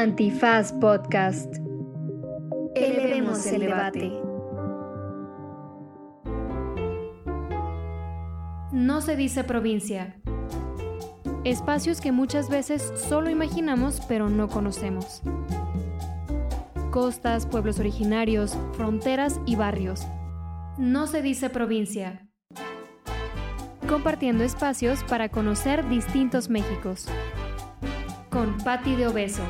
Antifaz Podcast. Elevemos el debate. No se dice provincia. Espacios que muchas veces solo imaginamos pero no conocemos. Costas, pueblos originarios, fronteras y barrios. No se dice provincia. Compartiendo espacios para conocer distintos Méxicos. Con Patti de Obeso.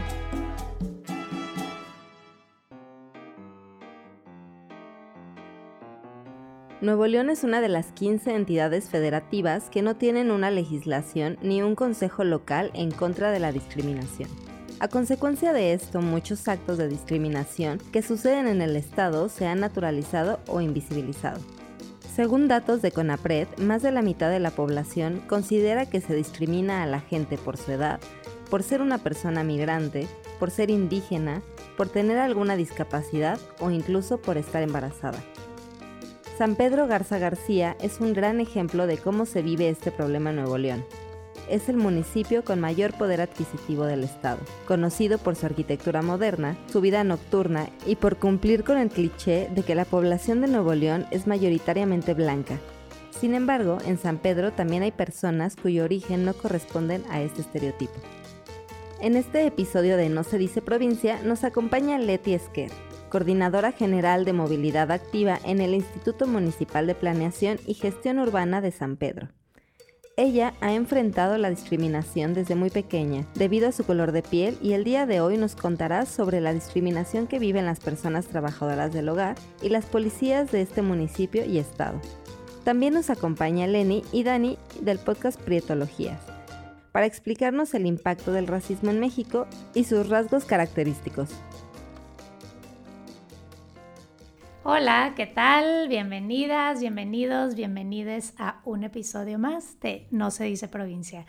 Nuevo León es una de las 15 entidades federativas que no tienen una legislación ni un consejo local en contra de la discriminación. A consecuencia de esto, muchos actos de discriminación que suceden en el Estado se han naturalizado o invisibilizado. Según datos de CONAPRED, más de la mitad de la población considera que se discrimina a la gente por su edad, por ser una persona migrante, por ser indígena, por tener alguna discapacidad o incluso por estar embarazada. San Pedro Garza García es un gran ejemplo de cómo se vive este problema en Nuevo León. Es el municipio con mayor poder adquisitivo del estado, conocido por su arquitectura moderna, su vida nocturna y por cumplir con el cliché de que la población de Nuevo León es mayoritariamente blanca. Sin embargo, en San Pedro también hay personas cuyo origen no corresponden a este estereotipo. En este episodio de No se dice provincia nos acompaña Leti Esquer, coordinadora general de movilidad activa en el Instituto Municipal de Planeación y Gestión Urbana de San Pedro. Ella ha enfrentado la discriminación desde muy pequeña, debido a su color de piel, y el día de hoy nos contará sobre la discriminación que viven las personas trabajadoras del hogar y las policías de este municipio y estado. También nos acompaña Lenny y Dani del podcast Prietologías, para explicarnos el impacto del racismo en México y sus rasgos característicos. Hola, ¿qué tal? Bienvenidas, bienvenidos, bienvenides a un episodio más de No se dice provincia.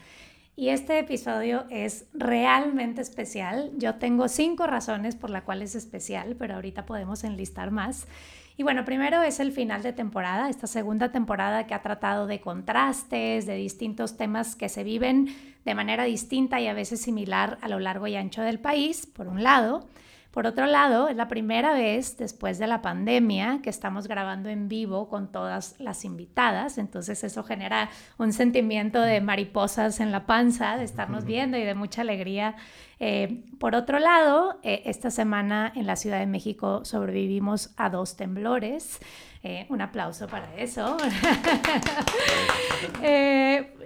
Y este episodio es realmente especial. Yo tengo cinco razones por las cuales es especial, pero ahorita podemos enlistar más. Y bueno, primero es el final de temporada, esta segunda temporada que ha tratado de contrastes, de distintos temas que se viven de manera distinta y a veces similar a lo largo y ancho del país, por un lado. Por otro lado, es la primera vez después de la pandemia que estamos grabando en vivo con todas las invitadas, entonces eso genera un sentimiento de mariposas en la panza, de estarnos viendo y de mucha alegría. Eh, por otro lado, eh, esta semana en la Ciudad de México sobrevivimos a dos temblores. Eh, un aplauso para eso.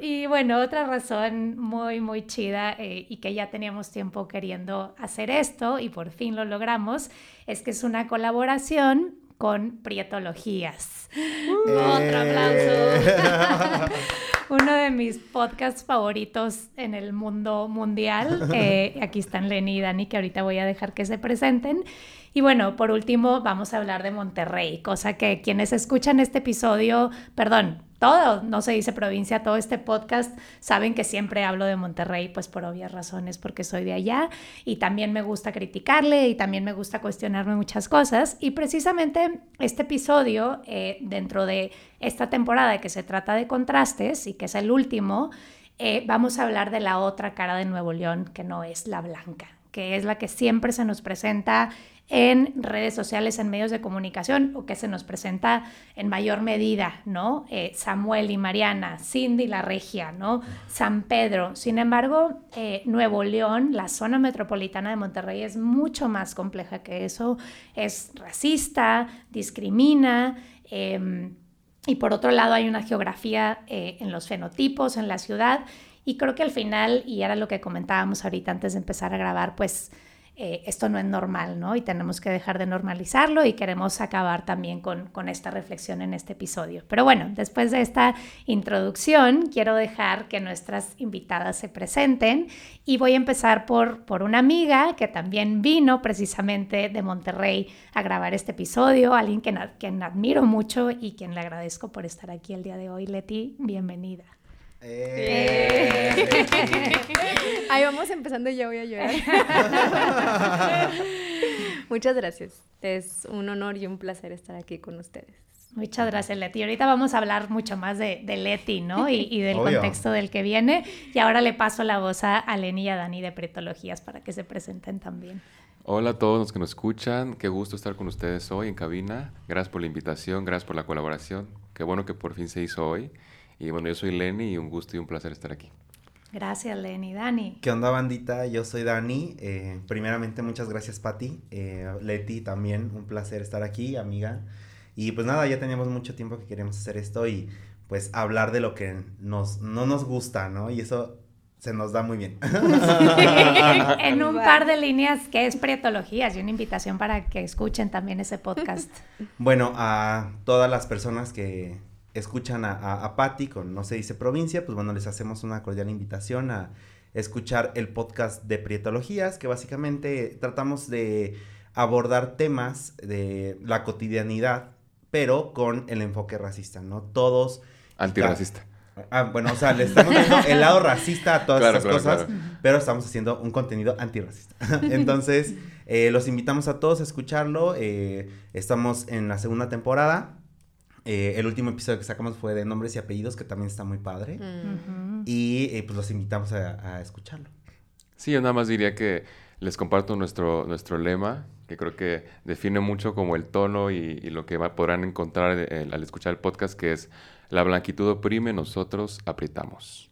Y bueno, otra razón muy, muy chida y que ya teníamos tiempo queriendo hacer esto y por fin lo logramos, es que es una colaboración con Prietologías. Otro aplauso. Uno de mis podcasts favoritos en el mundo mundial. aquí están Lenny y Dani, que ahorita voy a dejar que se presenten. Y bueno, por último, vamos a hablar de Monterrey, cosa que quienes escuchan este episodio, perdón, todo, no se dice provincia, todo este podcast, saben que siempre hablo de Monterrey, pues por obvias razones, porque soy de allá y también me gusta criticarle y también me gusta cuestionarme muchas cosas. Y precisamente este episodio, eh, dentro de esta temporada que se trata de contrastes y que es el último, eh, vamos a hablar de la otra cara de Nuevo León, que no es la blanca, que es la que siempre se nos presenta en redes sociales, en medios de comunicación, o que se nos presenta en mayor medida, ¿no? Eh, Samuel y Mariana, Cindy la Regia, ¿no? San Pedro. Sin embargo, eh, Nuevo León, la zona metropolitana de Monterrey, es mucho más compleja que eso. Es racista, discrimina. Em, y por otro lado, hay una geografía eh, en los fenotipos, en la ciudad. Y creo que al final, y era lo que comentábamos ahorita antes de empezar a grabar, pues eh, esto no es normal, ¿no? Y tenemos que dejar de normalizarlo y queremos acabar también con, esta reflexión en este episodio. Pero bueno, después de esta introducción, quiero dejar que nuestras invitadas se presenten y voy a empezar por, por una amiga que también vino precisamente de Monterrey a grabar este episodio, alguien que, quien admiro mucho y quien le agradezco por estar aquí el día de hoy. Leti, bienvenida. Eh. Ahí vamos empezando y ya voy a llorar. Muchas gracias. Es un honor y un placer estar aquí con ustedes. Muchas gracias, Leti. Ahorita vamos a hablar mucho más de, Leti, ¿no? Y, del contexto del que viene. Y ahora le paso la voz a Leni y a Dani de Pretologías para que se presenten también. Hola a todos los que nos escuchan. Qué gusto estar con ustedes hoy en cabina. Gracias por la invitación, gracias por la colaboración. Qué bueno que por fin se hizo hoy. Y bueno, yo soy Leni y un gusto y un placer estar aquí. Gracias, Lenny. Dani. ¿Qué onda, bandita? Yo soy Dani. Eh, primeramente, muchas gracias, Patti. Eh, Leti, también un placer estar aquí, amiga. Y pues nada, ya teníamos mucho tiempo que queríamos hacer esto y pues hablar de lo que nos, no nos gusta, ¿no? Y eso se nos da muy bien. en un par de líneas, ¿qué es Prietologías? Y una invitación para que escuchen también ese podcast. Bueno, a todas las personas que escuchan a, a, Patti con No se dice provincia, pues bueno, les hacemos una cordial invitación a escuchar el podcast de Prietologías, que básicamente tratamos de abordar temas de la cotidianidad pero con el enfoque racista, ¿no? Todos... Antirracista. Ah, bueno, o sea, le estamos dando el lado racista a todas esas cosas, pero estamos haciendo un contenido antirracista. Entonces, eh, los invitamos a todos a escucharlo. Eh, estamos en la segunda temporada. Eh, el último episodio que sacamos fue de nombres y apellidos, que también está muy padre. Y pues los invitamos a, a, escucharlo. Sí, yo nada más diría que les comparto nuestro, nuestro lema, que creo que define mucho como el tono y, lo que podrán encontrar al escuchar el podcast, que es la blanquitud oprime, nosotros apretamos.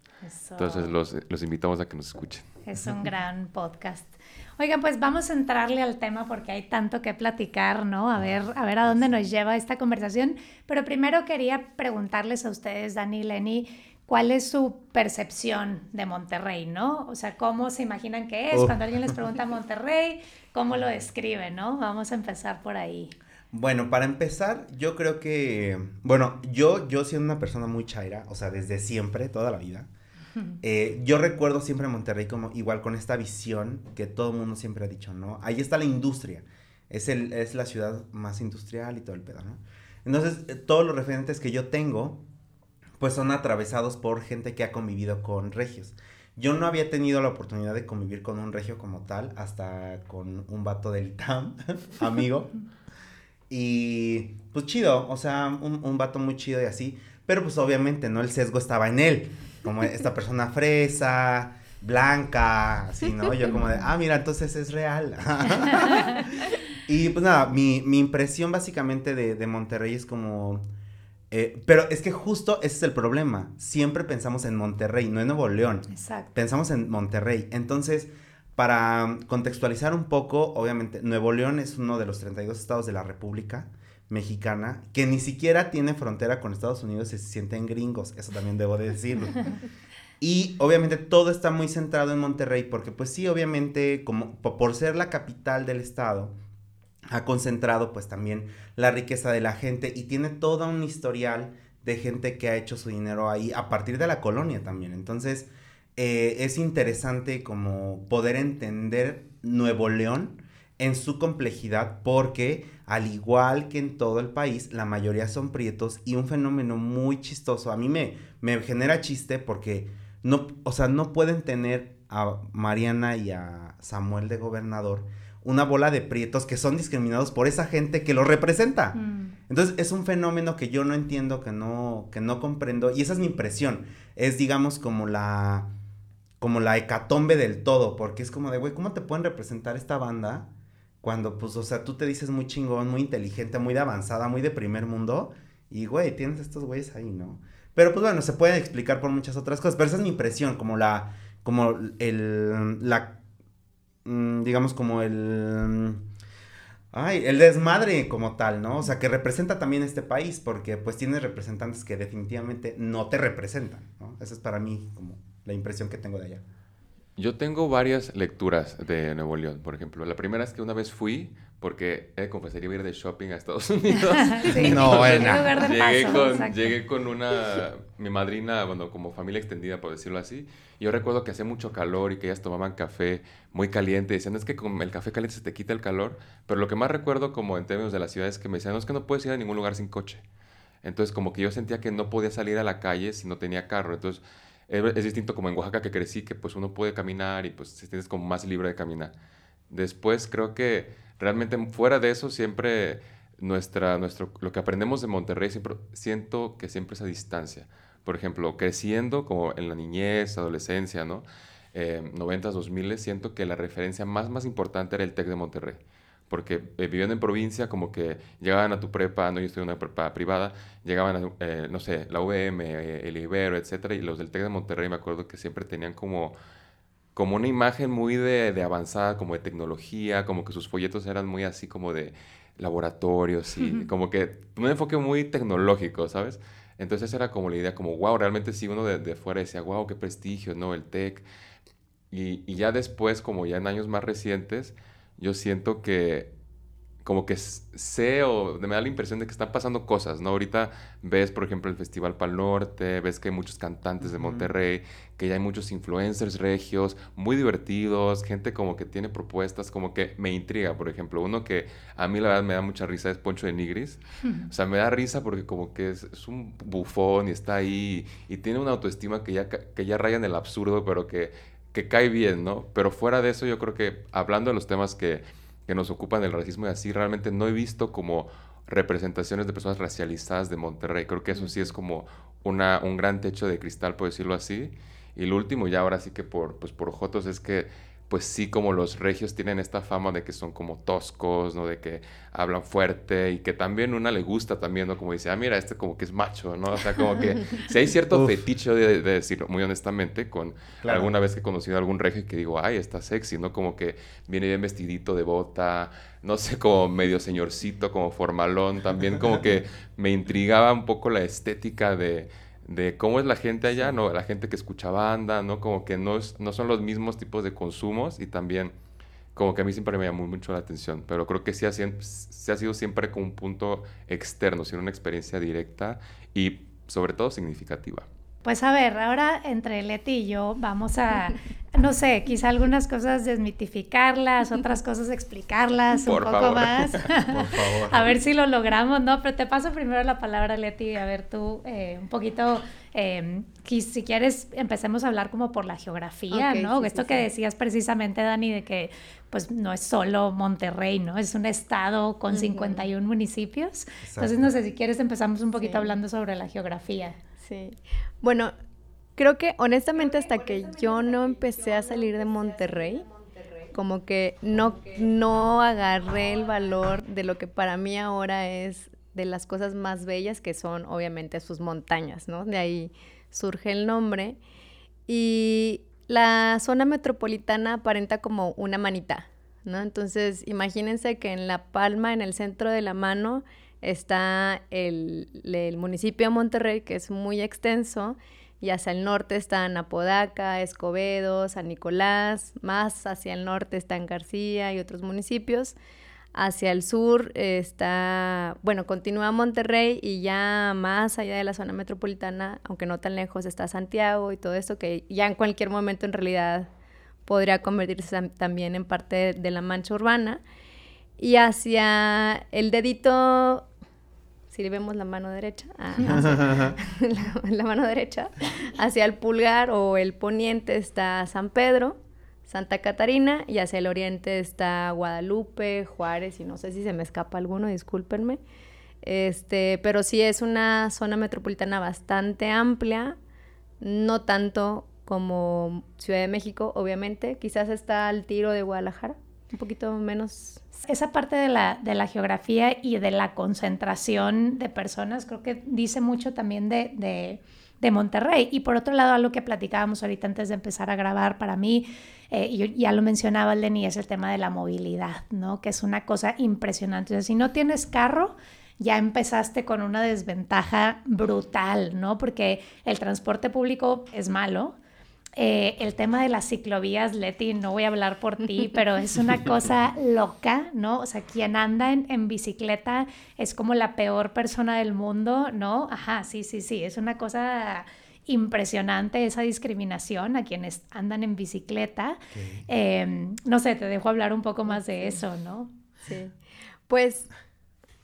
Entonces los, los, invitamos a que nos escuchen. Es un gran podcast. Oigan, pues vamos a entrarle al tema porque hay tanto que platicar, ¿no? A ver, a ver a dónde nos lleva esta conversación. Pero primero quería preguntarles a ustedes, Dani y Lenny, cuál es su percepción de Monterrey, ¿no? O sea, cómo se imaginan que es. Cuando alguien les pregunta Monterrey, ¿cómo lo describe, no? Vamos a empezar por ahí. Bueno, para empezar, yo creo que, bueno, yo, yo siendo una persona muy chaira, o sea, desde siempre, toda la vida, eh, yo recuerdo siempre a Monterrey como igual con esta visión que todo el mundo siempre ha dicho, ¿no? Ahí está la industria, es, el, es la ciudad más industrial y todo el pedo, ¿no? Entonces, eh, todos los referentes que yo tengo pues son atravesados por gente que ha convivido con regios. Yo no había tenido la oportunidad de convivir con un regio como tal, hasta con un vato del TAM, amigo. Y pues chido, o sea, un, un vato muy chido y así. Pero pues obviamente, ¿no? El sesgo estaba en él. Como esta persona fresa, blanca, así, ¿no? Yo como de, ah, mira, entonces es real. y pues nada, mi, mi impresión básicamente de, de Monterrey es como eh, pero es que justo ese es el problema. Siempre pensamos en Monterrey, no en Nuevo León. Exacto. Pensamos en Monterrey. Entonces, para contextualizar un poco, obviamente, Nuevo León es uno de los 32 estados de la República Mexicana que ni siquiera tiene frontera con Estados Unidos y se sienten gringos. Eso también debo de decirlo. y obviamente todo está muy centrado en Monterrey porque, pues sí, obviamente, como por ser la capital del estado, ha concentrado pues también la riqueza de la gente y tiene todo un historial de gente que ha hecho su dinero ahí a partir de la colonia también. Entonces eh, es interesante como poder entender Nuevo León en su complejidad porque al igual que en todo el país la mayoría son prietos y un fenómeno muy chistoso a mí me, me genera chiste porque no, o sea, no pueden tener a Mariana y a Samuel de gobernador una bola de prietos que son discriminados por esa gente que los representa. Mm. Entonces es un fenómeno que yo no entiendo, que no, que no comprendo, y esa es mi impresión. Es, digamos, como la, como la hecatombe del todo, porque es como de, güey, ¿cómo te pueden representar esta banda cuando, pues, o sea, tú te dices muy chingón, muy inteligente, muy de avanzada, muy de primer mundo, y, güey, tienes estos güeyes ahí, ¿no? Pero, pues, bueno, se puede explicar por muchas otras cosas, pero esa es mi impresión, como la, como el, la Mm, digamos, como el... Ay, el desmadre como tal, ¿no? O sea, que representa también este país, porque pues tienes representantes que definitivamente no te representan, ¿no? Esa es para mí como la impresión que tengo de allá. Yo tengo varias lecturas de Nuevo León, por ejemplo. La primera es que una vez fui porque he confesaría ir de shopping a Estados Unidos. sí, no, bueno. Llegué, con, llegué con una, mi madrina, bueno, como familia extendida, por decirlo así. Y yo recuerdo que hacía mucho calor y que ellas tomaban café muy caliente. Decían, es que con el café caliente se te quita el calor. Pero lo que más recuerdo, como en términos de la ciudad, es que me decían, no, es que no puedes ir a ningún lugar sin coche. Entonces, como que yo sentía que no podía salir a la calle si no tenía carro. Entonces, es, distinto como en Oaxaca que crecí, que pues uno puede caminar y pues te como más libre de caminar. Después, creo que realmente fuera de eso siempre nuestra, nuestro, lo que aprendemos de Monterrey siempre, siento que siempre es a distancia. Por ejemplo, creciendo como en la niñez, adolescencia, ¿no? Eh, 90s, 2000 siento que la referencia más, más importante era el TEC de Monterrey. Porque eh, viviendo en provincia, como que llegaban a tu prepa, no yo estoy en una prepa privada, llegaban a, eh, no sé, la UVM, eh, el Ibero, etcétera, y los del TEC de Monterrey me acuerdo que siempre tenían como como una imagen muy de, de, avanzada, como de tecnología, como que sus folletos eran muy así como de laboratorios y como que un enfoque muy tecnológico, ¿sabes? Entonces era como la idea, como, wow, realmente sí, uno de, de fuera decía, wow, qué prestigio, ¿no? El tech. Y, y ya después, como ya en años más recientes, yo siento que como que sé o me da la impresión de que están pasando cosas, ¿no? Ahorita ves, por ejemplo, el Festival Pal Norte, ves que hay muchos cantantes de Monterrey, que ya hay muchos influencers regios, muy divertidos, gente como que tiene propuestas, como que me intriga, por ejemplo. Uno que a mí la verdad me da mucha risa es Poncho de Nigris. O sea, me da risa porque como que es, es, un bufón y está ahí y tiene una autoestima que ya, que ya raya en el absurdo, pero que, que cae bien, ¿no? Pero fuera de eso, yo creo que hablando de los temas que que nos ocupan del racismo y así, realmente no he visto como representaciones de personas racializadas de Monterrey. Creo que eso sí es como una, un gran techo de cristal, por decirlo así. Y lo último, ya ahora sí que por, pues por Jotos, es que pues sí como los regios tienen esta fama de que son como toscos, ¿no? De que hablan fuerte y que también una le gusta también, ¿no? Como dice, ah, mira, este como que es macho, ¿no? O sea, como que si hay cierto fetiche de, de, decirlo muy honestamente con claro. alguna vez que he conocido a algún regio y que digo, ay, está sexy, ¿no? Como que viene bien vestidito de bota, no sé, como medio señorcito, como formalón, también como que me intrigaba un poco la estética de de cómo es la gente allá, ¿no? La gente que escucha banda, ¿no? Como que no, es, no son los mismos tipos de consumos y también como que a mí siempre me llamó mucho la atención, pero creo que sí ha, sí ha sido siempre como un punto externo, sino una experiencia directa y sobre todo significativa. Pues a ver, ahora entre Leti y yo vamos a, no sé, quizá algunas cosas desmitificarlas, otras cosas explicarlas Por un poco favor. más. Por favor. a ver si lo logramos, ¿no? Pero te paso primero la palabra, Leti, a ver tú eh, un poquito, eh, si quieres, empecemos a hablar como por la geografía, ¿no? sí, Esto sí, que sí. decías precisamente, Dani, de que pues no es solo Monterrey, ¿no? Es un estado con Ujú. 51 municipios. Entonces, no sé si quieres empezamos un poquito Sí. hablando sobre la geografía. Bueno, creo que honestamente hasta que yo no empecé a salir de Monterrey, como que no, no agarré el valor de lo que para mí ahora es de las cosas más bellas que son obviamente sus montañas, ¿no? De ahí surge el nombre. Y la zona metropolitana aparenta como una manita, ¿no? Entonces, imagínense que en la palma, en el centro de la mano, está el, el municipio de Monterrey, que es muy extenso, y hacia el norte están Apodaca, Escobedo, San Nicolás, más hacia el norte están García y otros municipios. Hacia el sur está, bueno, continúa Monterrey y ya más allá de la zona metropolitana, aunque no tan lejos, está Santiago y todo esto que ya en cualquier momento en realidad podría convertirse tam- también en parte de la mancha urbana. Y hacia el dedito, si vemos la mano derecha, ah, hacia- la, la mano derecha, hacia el pulgar o el poniente está San Pedro, Santa Catarina y hacia el oriente está Guadalupe, Juárez y no sé si se me escapa alguno, discúlpenme. Este, pero sí es una zona metropolitana bastante amplia, no tanto como Ciudad de México, obviamente, quizás está al tiro de Guadalajara, un poquito menos. Esa parte de la, de la geografía y de la concentración de personas creo que dice mucho también de, de, Monterrey. Y por otro lado, algo que platicábamos ahorita antes de empezar a grabar, para mí, eh, ya lo mencionaba Lenny, es el tema de la movilidad, ¿no? Que es una cosa impresionante. Si no tienes carro, ya empezaste con una desventaja brutal, ¿no? Porque el transporte público es malo. Eh, el tema de las ciclovías, Leti, no voy a hablar por ti, pero es una cosa loca, ¿no? O sea, quien anda en, en bicicleta es como la peor persona del mundo, ¿no? Ajá, sí, sí, sí, es una cosa impresionante esa discriminación a quienes andan en bicicleta. Eh, no sé, te dejo hablar un poco más de eso, ¿no? Sí. Pues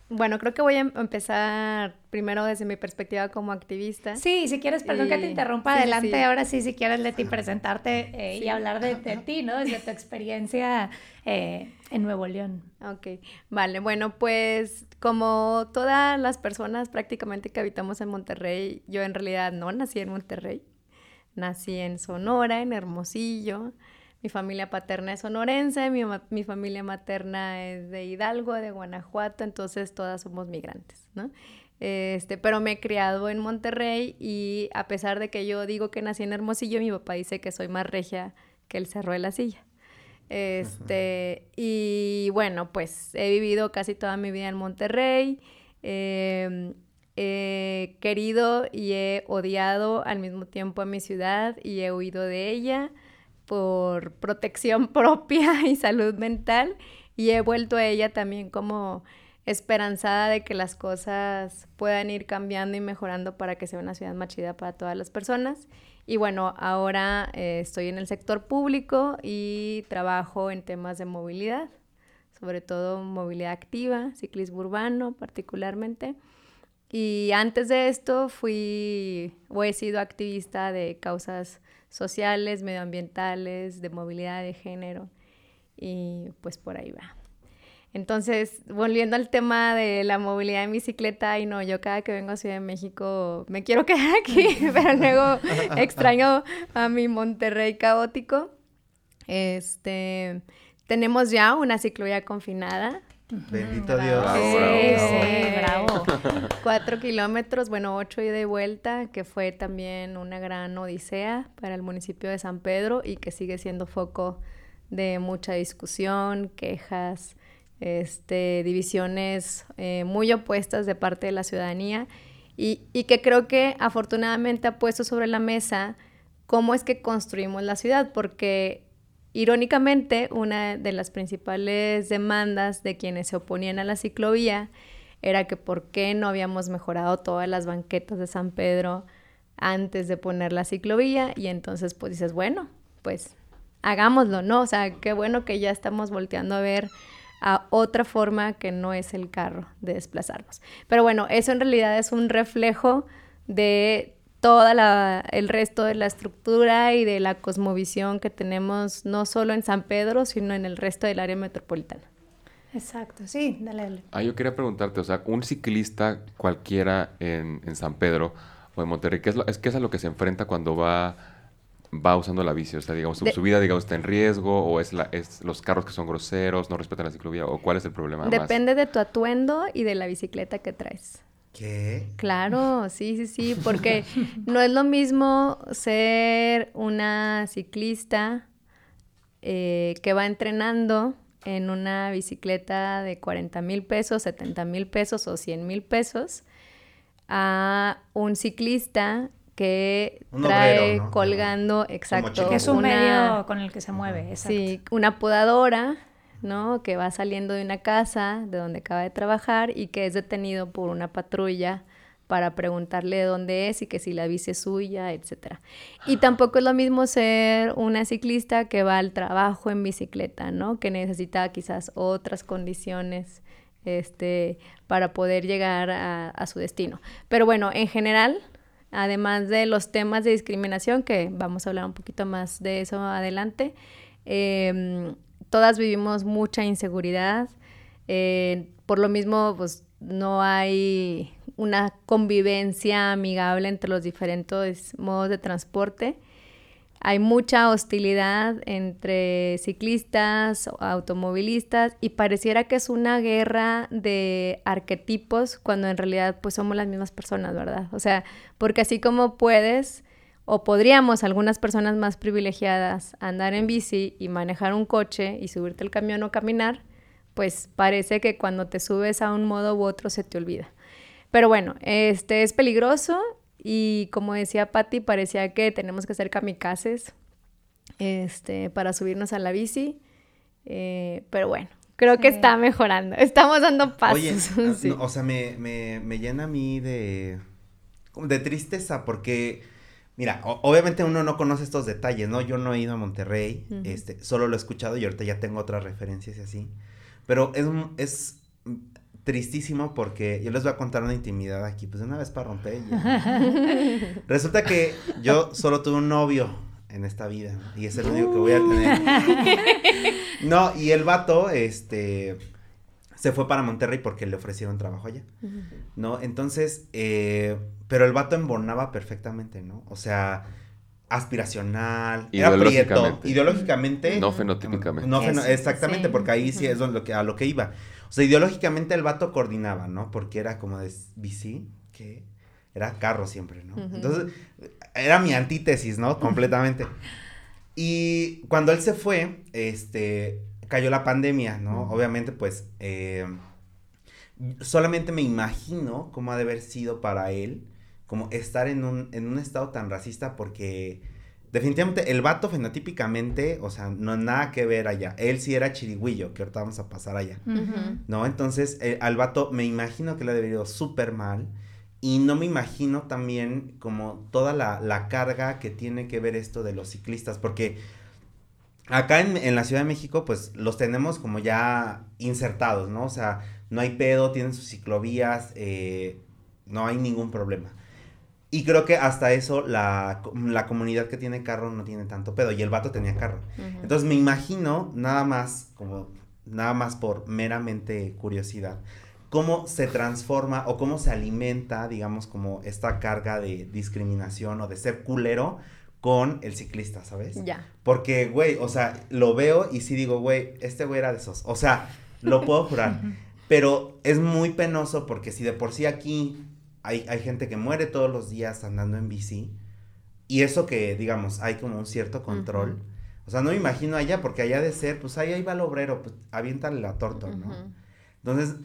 bueno, creo que voy a em-, empezar primero desde mi perspectiva como activista. Sí, si quieres, perdón que te interrumpa, adelante ahora sí, si quieres, Leti, presentarte eh, y hablar de, ti, ¿no? Desde tu experiencia eh, en Nuevo León. Ok, vale, bueno, pues como todas las personas prácticamente que habitamos en Monterrey, yo en realidad no nací en Monterrey, nací en Sonora, en Hermosillo. Mi familia paterna es sonorense, mi, familia materna es de Hidalgo, de Guanajuato, entonces todas somos migrantes, ¿no? Este, pero me he criado en Monterrey y a pesar de que yo digo que nací en Hermosillo, mi papá dice que soy más regia que el Cerro de la Silla. Este, y bueno, pues he vivido casi toda mi vida en Monterrey. Em, he querido y he odiado al mismo tiempo a mi ciudad y he huido de ella por protección propia y salud mental y he vuelto a ella también como esperanzada de que las cosas puedan ir cambiando y mejorando para que sea una ciudad más chida para todas las personas. Y bueno, ahora eh, estoy en el sector público y trabajo en temas de movilidad, sobre todo movilidad activa, ciclismo urbano particularmente. Y antes de esto fui o he sido activista de causas sociales, medioambientales, de movilidad de género y pues por ahí va. Entonces, volviendo al tema de la movilidad en bicicleta, y no, yo cada que vengo a Ciudad de México me quiero quedar aquí, pero luego extraño a mi Monterrey caótico. Este, tenemos ya una ciclovía confinada, Bendito Dios. sí, sí, bravo. Cuatro kilómetros, bueno, ocho y de vuelta, que fue también una gran odisea para el municipio de San Pedro y que sigue siendo foco de mucha discusión, quejas, este, divisiones eh, muy opuestas de parte de la ciudadanía y, y que creo que afortunadamente ha puesto sobre la mesa cómo es que construimos la ciudad, porque Irónicamente, una de las principales demandas de quienes se oponían a la ciclovía era que por qué no habíamos mejorado todas las banquetas de San Pedro antes de poner la ciclovía y entonces pues dices, bueno, pues hagámoslo, ¿no? O sea, qué bueno que ya estamos volteando a ver a otra forma que no es el carro de desplazarnos. Pero bueno, eso en realidad es un reflejo de todo el resto de la estructura y de la cosmovisión que tenemos no solo en San Pedro, sino en el resto del área metropolitana. Exacto, sí, dale. Ah, yo quería preguntarte, o sea, un ciclista cualquiera en, San Pedro o en Monterrey, ¿qué es, lo, es, ¿qué es a lo que se enfrenta cuando va, va usando la bici? O sea, digamos, su, vida, digamos, está en riesgo o es, la, es los carros que son groseros, no respetan la ciclovía o cuál es el problema? Depende de tu atuendo y de la bicicleta que traes. ¿Qué? Claro, sí, sí, sí, porque no es lo mismo ser una ciclista eh, que va entrenando en una bicicleta de 40 mil pesos, 70 mil pesos o 100 mil pesos a un ciclista que trae colgando, exacto. Que es un medio con el que se mueve, exacto. Sí, una podadora ¿no? Que va saliendo de una casa de donde acaba de trabajar y que es detenido por una patrulla para preguntarle de dónde es y que si la bici es suya, etc. Y tampoco es lo mismo ser una ciclista que va al trabajo en bicicleta, ¿no? Que necesita quizás otras condiciones este, para poder llegar a, su destino. Pero bueno, en general, además de los temas de discriminación, que vamos a hablar un poquito más de eso adelante, eh, todas vivimos mucha inseguridad. Eh, por lo mismo, pues no hay una convivencia amigable entre los diferentes modos de transporte. Hay mucha hostilidad entre ciclistas, automovilistas y pareciera que es una guerra de arquetipos cuando en realidad pues somos las mismas personas, ¿verdad? O sea, porque así como puedes o podríamos algunas personas más privilegiadas andar en bici y manejar un coche y subirte al camión o caminar, pues parece que cuando te subes a un modo u otro se te olvida. Pero bueno, este es peligroso y como decía Patti, parecía que tenemos que ser kamikazes este, para subirnos a la bici. Eh, pero bueno, creo que está mejorando. Estamos dando pasos. Oye, o sea, me, me, me llena a mí de, de tristeza porque Mira, obviamente uno no conoce estos detalles, ¿no? Yo no he ido a Monterrey, este, solo lo he escuchado y ahorita ya tengo otras referencias y así. Pero es, es tristísimo porque yo les voy a contar una intimidad aquí, pues de una vez para romper. Resulta que yo solo tuve un novio en esta vida y es el único que voy a tener. No, y el vato, este, se fue para Monterrey porque le ofrecieron trabajo allá, ¿no? Entonces, eh, pero el vato embonaba perfectamente, ¿no? O sea, aspiracional, era prieto, ideológicamente. No fenotípicamente. No exactamente, porque ahí sí es lo que, a lo que iba. O sea, ideológicamente el vato coordinaba, ¿no? Porque era como de bici, que era carro siempre, ¿no? Entonces, era mi antítesis, ¿no? Completamente. Y cuando él se fue, este, cayó la pandemia, ¿no? Obviamente, pues, eh, solamente me imagino cómo ha de haber sido para él como estar en un, en un estado tan racista porque definitivamente el vato fenotípicamente, o sea, no nada que ver allá. Él sí era chirigüillo, que ahorita vamos a pasar allá. ¿No? Entonces, eh, al vato me imagino que le ha debido súper mal. Y no me imagino también como toda la, la, carga que tiene que ver esto de los ciclistas, porque acá en, en, la Ciudad de México, pues los tenemos como ya insertados, ¿no? O sea, no hay pedo, tienen sus ciclovías, eh, no hay ningún problema. Y creo que hasta eso la, la, comunidad que tiene carro no tiene tanto pedo. Y el vato tenía carro. Entonces me imagino, nada más, como, nada más por meramente curiosidad, cómo se transforma o cómo se alimenta, digamos, como esta carga de discriminación o de ser culero con el ciclista, ¿sabes? Ya. Porque, güey, o sea, lo veo y sí digo, güey, este güey era de esos. O sea, lo puedo jurar. Pero es muy penoso porque si de por sí aquí hay, hay gente que muere todos los días andando en bici. Y eso que, digamos, hay como un cierto control. O sea, no me imagino allá, porque allá de ser, pues ahí, ahí va el obrero, pues aviéntale la torta, ¿no? Entonces,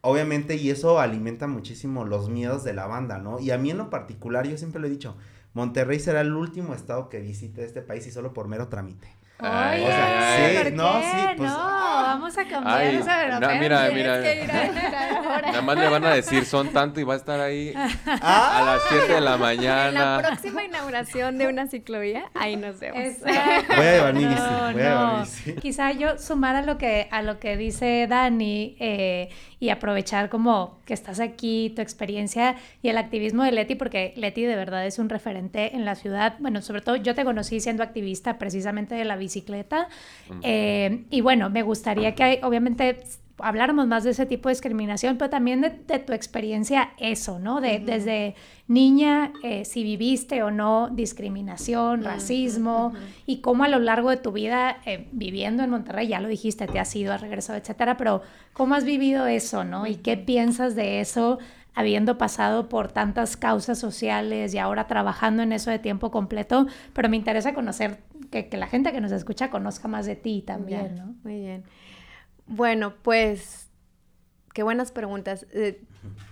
obviamente, y eso alimenta muchísimo los miedos de la banda, ¿no? Y a mí en lo particular, yo siempre lo he dicho, Monterrey será el último estado que visite este país y solo por mero tramite. Ay, o sea, sí, no, sí, pues. No, ah. vamos a cambiar ay, esa no, mira, mira. Nada más le van a decir son tanto y va a estar ahí ah. a las 7 de la mañana. En la próxima inauguración de una ciclovía, ahí nos vemos. Exacto. Voy a llevar mi bici, voy a llevar mi bici. Quizá yo sumar a lo que, a lo que dice Dani eh, y aprovechar como que estás aquí, tu experiencia y el activismo de Leti, porque Leti de verdad es un referente en la ciudad. Bueno, sobre todo yo te conocí siendo activista precisamente de la bicicleta. Eh, y bueno, me gustaría que obviamente habláramos más de ese tipo de discriminación, pero también de, tu experiencia eso, ¿no? De, Desde niña, eh, si viviste o no discriminación, racismo, y cómo a lo largo de tu vida eh, viviendo en Monterrey, ya lo dijiste, te has ido, has regresado, etcétera, pero ¿cómo has vivido eso, ¿no? ¿Y qué piensas de eso? Habiendo pasado por tantas causas sociales y ahora trabajando en eso de tiempo completo, pero me interesa conocer, que, la gente que nos escucha conozca más de ti también, ¿no? Muy bien. Bueno, pues, qué buenas preguntas. Eh,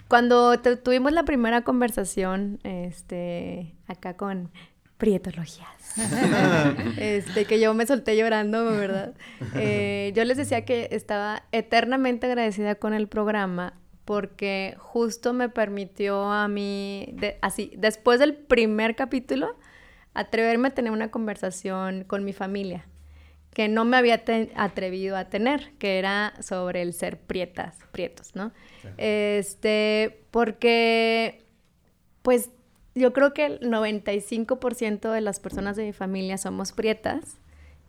cuando tuvimos la primera conversación, este, acá con Prietologías, este, que yo me solté llorando, ¿verdad? Eh, yo les decía que estaba eternamente agradecida con el programa porque justo me permitió a mí, así, después del primer capítulo, atreverme a tener una conversación con mi familia que no me había atrevido a tener, que era sobre el ser prietas, prietos, ¿no? Este, porque, pues, yo creo que el 95% de las personas de mi familia somos prietas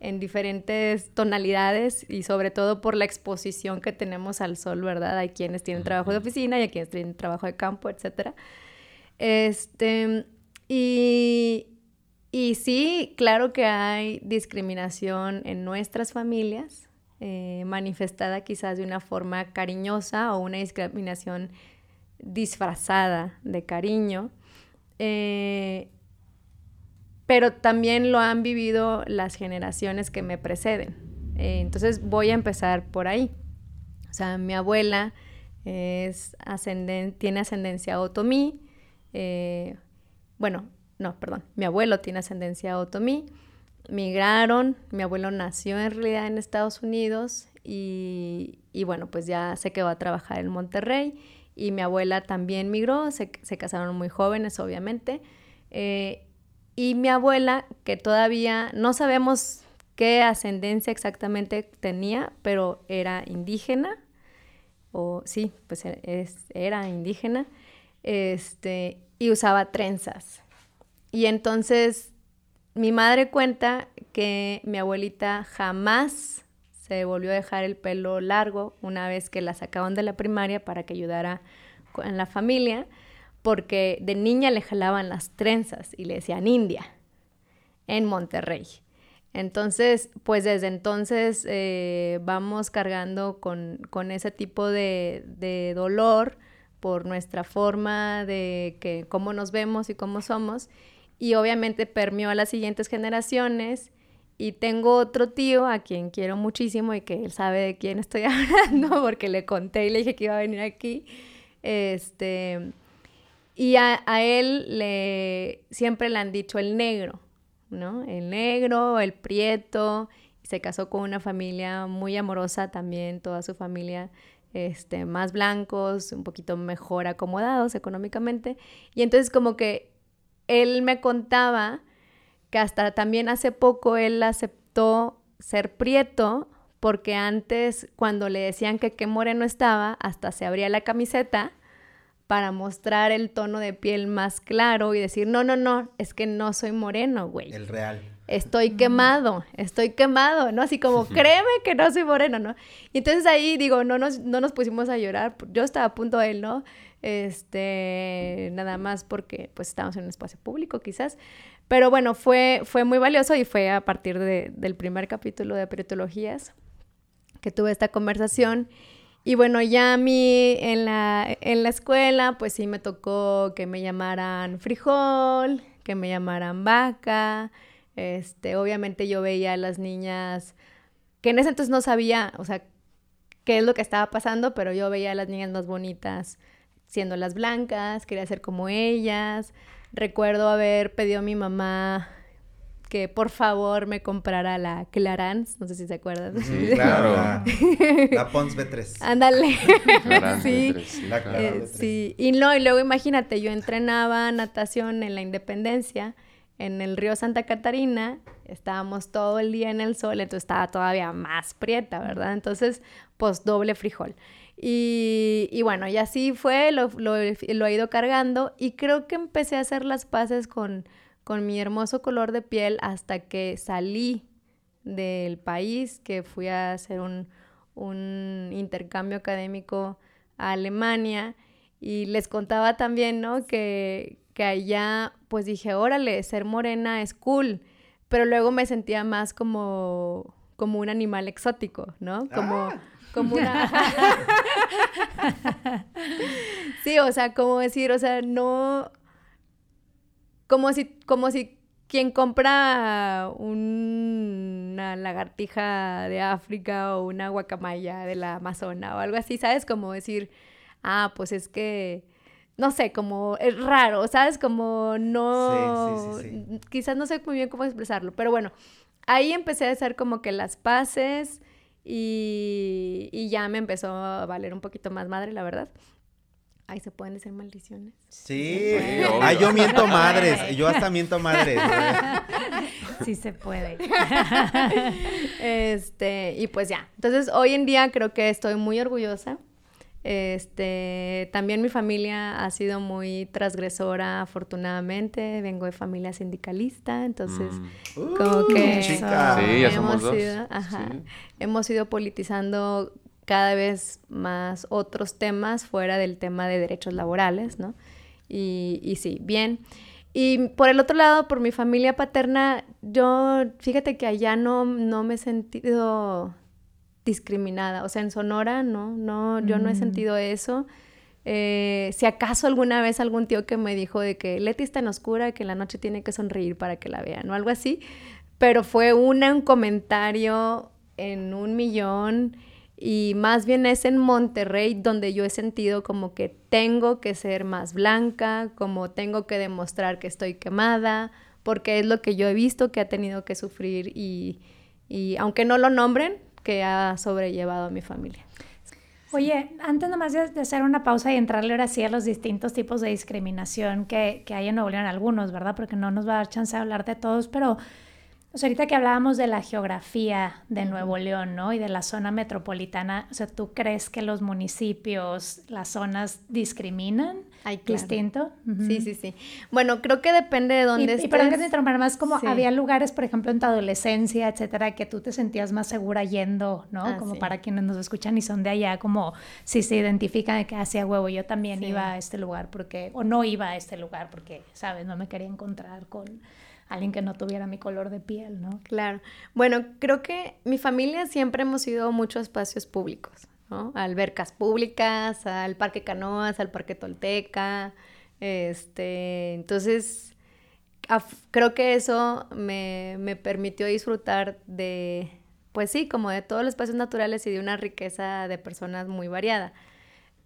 en diferentes tonalidades y sobre todo por la exposición que tenemos al sol, ¿verdad? Hay quienes tienen trabajo de oficina y hay quienes tienen trabajo de campo, etcétera. Este, y, y sí, claro que hay discriminación en nuestras familias, eh, manifestada quizás de una forma cariñosa o una discriminación disfrazada de cariño. Eh, pero también lo han vivido las generaciones que me preceden. Eh, entonces voy a empezar por ahí. O sea, mi abuela es tiene ascendencia otomí. Eh, bueno, no, perdón. Mi abuelo tiene ascendencia otomí. Migraron. Mi abuelo nació en realidad en Estados Unidos y, bueno, pues ya se quedó a trabajar en Monterrey. Y mi abuela también migró. Se, casaron muy jóvenes, obviamente. Eh, y mi abuela, que todavía no sabemos qué ascendencia exactamente tenía, pero era indígena, o sí, pues e, era indígena, este, y usaba trenzas. Y entonces mi madre cuenta que mi abuelita jamás se volvió a dejar el pelo largo una vez que la sacaban de la primaria para que ayudara en la familia, porque de niña le jalaban las trenzas y le decían India en Monterrey. Entonces, pues desde entonces eh, vamos cargando con, ese tipo de, de, dolor por nuestra forma de que cómo nos vemos y cómo somos. Y obviamente permeó a las siguientes generaciones. Y tengo otro tío a quien quiero muchísimo y que él sabe de quién estoy hablando porque le conté y le dije que iba a venir aquí. Este, y a, a él le, siempre le han dicho el negro ¿no? El negro, el prieto, se casó con una familia muy amorosa también, toda su familia este, más blancos, un poquito mejor acomodados económicamente. Y entonces como que él me contaba que hasta también hace poco él aceptó ser prieto porque antes cuando le decían que qué moreno estaba, hasta se abría la camiseta para mostrar el tono de piel más claro y decir, no, no, no, es que no soy moreno, güey. El real. Estoy quemado, estoy quemado, ¿no? Así como, créeme que no soy moreno, ¿no? Y entonces ahí, digo, no nos, no nos pusimos a llorar. Yo estaba a punto de él, ¿no? Este, nada más porque, pues, estábamos en un espacio público, quizás. Pero bueno, fue, fue muy valioso y fue a partir del primer capítulo de Perietologías que tuve esta conversación. Y bueno, ya a mí en la, en la escuela, pues sí me tocó que me llamaran frijol, que me llamaran vaca. Este, obviamente yo veía a las niñas que en ese entonces no sabía, o sea, qué es lo que estaba pasando, pero yo veía a las niñas más bonitas siendo las blancas, quería ser como ellas. Recuerdo haber pedido a mi mamá que por favor me comprara la Clarance, no sé si se acuerdan. Sí, claro. La, Pons B3. Ándale. sí. Eh, sí. Y no, y luego imagínate, yo entrenaba natación en la Independencia, en el río Santa Catarina, estábamos todo el día en el sol, entonces estaba todavía más prieta, ¿verdad? Entonces, pues doble frijol. Y, y, bueno, y así fue, lo, lo, lo, he ido cargando y creo que empecé a hacer las paces con, con mi hermoso color de piel hasta que salí del país, que fui a hacer un, intercambio académico a Alemania y les contaba también, ¿no? Que, que allá, pues dije, órale, ser morena es cool, pero luego me sentía más como, como un animal exótico, ¿no? Como, ah. como una... sí, o sea, como decir, o sea, no, como si, como si quien compra una lagartija de África o una guacamaya de la Amazona o algo así, ¿sabes? Como decir, ah, pues es que, no sé, como es raro, ¿sabes? Como no, sí, sí, sí, quizás no sé muy bien cómo expresarlo, pero bueno, ahí empecé a hacer como que las paces y, y ya me empezó a valer un poquito más madre, la verdad. Ay, ¿se pueden decir maldiciones? Sí. Ay, yo miento madres. Yo hasta miento madres. sí se puede. este, y pues ya. Entonces, hoy en día creo que estoy muy orgullosa. Este, también mi familia ha sido muy transgresora, afortunadamente. Vengo de familia sindicalista, entonces, mm. como que sí, ya somos dos. ajá, hemos ido politizando cada vez más otros temas fuera del tema de derechos laborales, ¿no? Y, y sí, bien. Y por el otro lado, por mi familia paterna, yo, fíjate que allá no, no me he sentido discriminada. O sea, en Sonora, no, no, yo no he mm. sentido eso. Eh, si acaso alguna vez algún tío que me dijo de que Leti está en oscura, que en la noche tiene que sonreír para que la vean o algo así, pero fue una, un comentario en un millón y más bien es en Monterrey donde yo he sentido como que tengo que ser más blanca, como tengo que demostrar que estoy quemada, porque es lo que yo he visto que ha tenido que sufrir y, aunque no lo nombren, que ha sobrellevado a mi familia. Oye, antes nomás de, hacer una pausa y entrarle ahora sí a los distintos tipos de discriminación que, que hay en Nuevo León, algunos, ¿verdad? Porque no nos va a dar chance de hablar de todos, pero Pues ahorita que hablábamos de la geografía de Nuevo León, ¿no? Y de la zona metropolitana, o sea, ¿tú crees que los municipios, las zonas discriminan? Ay, distinto. Sí, sí, sí. Bueno, creo que depende de dónde estés. Y perdón que te más como había lugares, por ejemplo, en tu adolescencia, etcétera, que tú te sentías más segura yendo, ¿no? Ah, como sí. para quienes nos escuchan y son de allá, como si se identifican de que hacía huevo, yo también iba a este lugar porque, o no iba a este lugar porque, ¿sabes? No me quería encontrar con alguien que no tuviera mi color de piel, ¿no? Claro. Bueno, creo que mi familia siempre hemos ido muchos espacios públicos, ¿no? Albercas públicas, al Parque Canoas, al Parque Tolteca, este, entonces creo que eso me, me permitió disfrutar de, pues sí, como de todos los espacios naturales y de una riqueza de personas muy variada.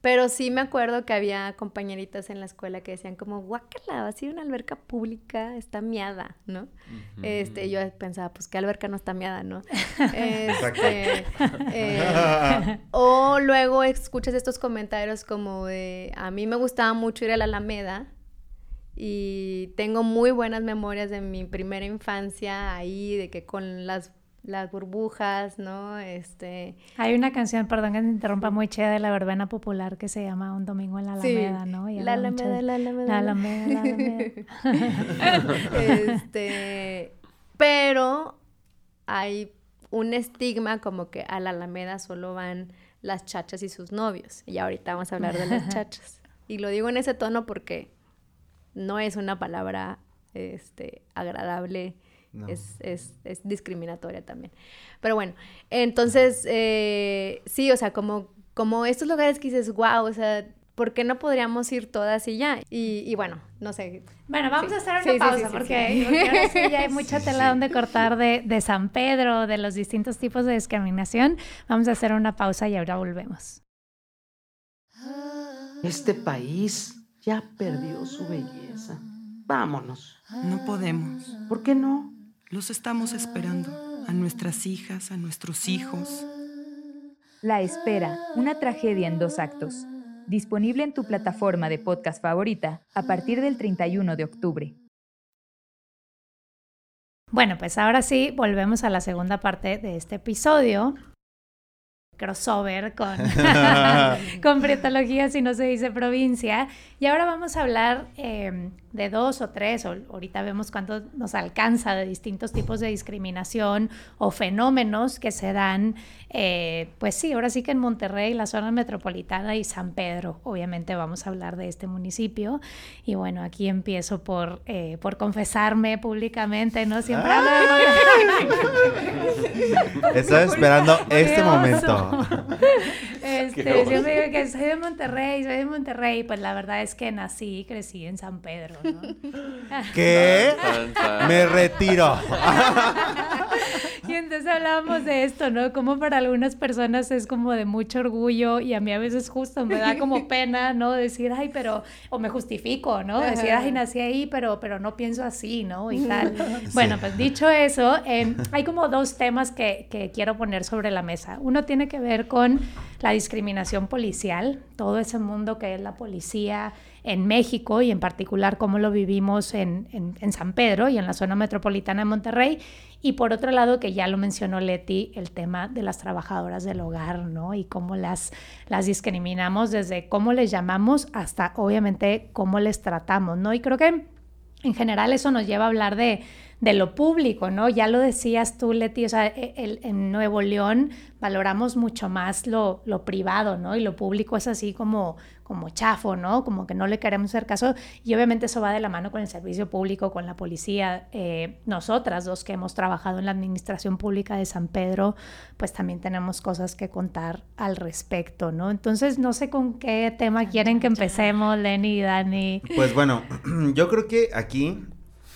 Pero sí me acuerdo que había compañeritas en la escuela que decían como, guácala, va a ser una alberca pública, está miada, ¿no? Este, yo pensaba, pues qué alberca no está miada, ¿no? Este, eh, o luego escuchas estos comentarios como de, a mí me gustaba mucho ir a la Alameda y tengo muy buenas memorias de mi primera infancia ahí, de que con las las burbujas, ¿no? Este... Hay una canción, perdón que te interrumpa, muy chida de la verbena popular que se llama Un domingo en la Alameda, sí. ¿no? Y la, Alameda, la Alameda, la Alameda. La Alameda, este... Pero hay un estigma como que a la Alameda solo van las chachas y sus novios. Y ahorita vamos a hablar de las chachas. Y lo digo en ese tono porque no es una palabra este, agradable no. Es, es, es, discriminatoria también. Pero bueno, entonces, eh, sí, o sea, como, como estos lugares que dices, wow, o sea, ¿por qué no podríamos ir todas y ya? Y, y bueno, no sé. Bueno, vamos sí. a hacer una sí, pausa sí, porque, porque, ahora sí ya hay mucha tela donde cortar de, de San Pedro, de los distintos tipos de discriminación. Vamos a hacer una pausa y ahora volvemos. Este país ya perdió su belleza. Vámonos. No podemos. ¿Por qué no? Los estamos esperando, a nuestras hijas, a nuestros hijos. La espera, una tragedia en dos actos. Disponible en tu plataforma de podcast favorita a partir del 31 de octubre. Bueno, pues ahora sí, volvemos a la segunda parte de este episodio. Crossover con, con Prietología, si no se dice provincia. Y ahora vamos a hablar eh, de dos o tres, o ahorita vemos cuánto nos alcanza de distintos tipos de discriminación o fenómenos que se dan, eh, pues sí, ahora sí que en Monterrey, la zona metropolitana y San Pedro, obviamente vamos a hablar de este municipio. Y bueno, aquí empiezo por, eh, por confesarme públicamente, ¿no? Siempre hablo de Estaba esperando este momento. Este, yo me digo que soy de Monterrey, soy de Monterrey, pues la verdad es que nací y crecí en San Pedro, ¿no? ¿Qué? Me retiro. y entonces hablábamos de esto, ¿no? Como para algunas personas es como de mucho orgullo y a mí a veces justo me da como pena, ¿no? Decir, ay, pero, o me justifico, ¿no? Decir, ay, nací ahí, pero, pero no pienso así, ¿no? Y tal. Sí. Bueno, pues dicho eso, eh, hay como dos temas que, que quiero poner sobre la mesa. Uno tiene que ver con la discriminación policial, todo ese mundo que es la policía en México y en particular cómo lo vivimos en, en, San Pedro y en la zona metropolitana de Monterrey. Y por otro lado, que ya lo mencionó Leti, el tema de las trabajadoras del hogar, ¿no? Y cómo las, las discriminamos desde cómo les llamamos hasta, obviamente, cómo les tratamos, ¿no? Y creo que en general eso nos lleva a hablar de, de lo público, ¿no? Ya lo decías tú, Leti, o sea, el, en Nuevo León valoramos mucho más lo, lo, privado, ¿no? Y lo público es así como, como chafo, ¿no? Como que no le queremos hacer caso. Y obviamente eso va de la mano con el servicio público, con la policía. Eh, nosotras dos que hemos trabajado en la administración pública de San Pedro, pues también tenemos cosas que contar al respecto, ¿no? Entonces, no sé con qué tema quieren que empecemos, Lenny y Dani. Pues bueno, yo creo que aquí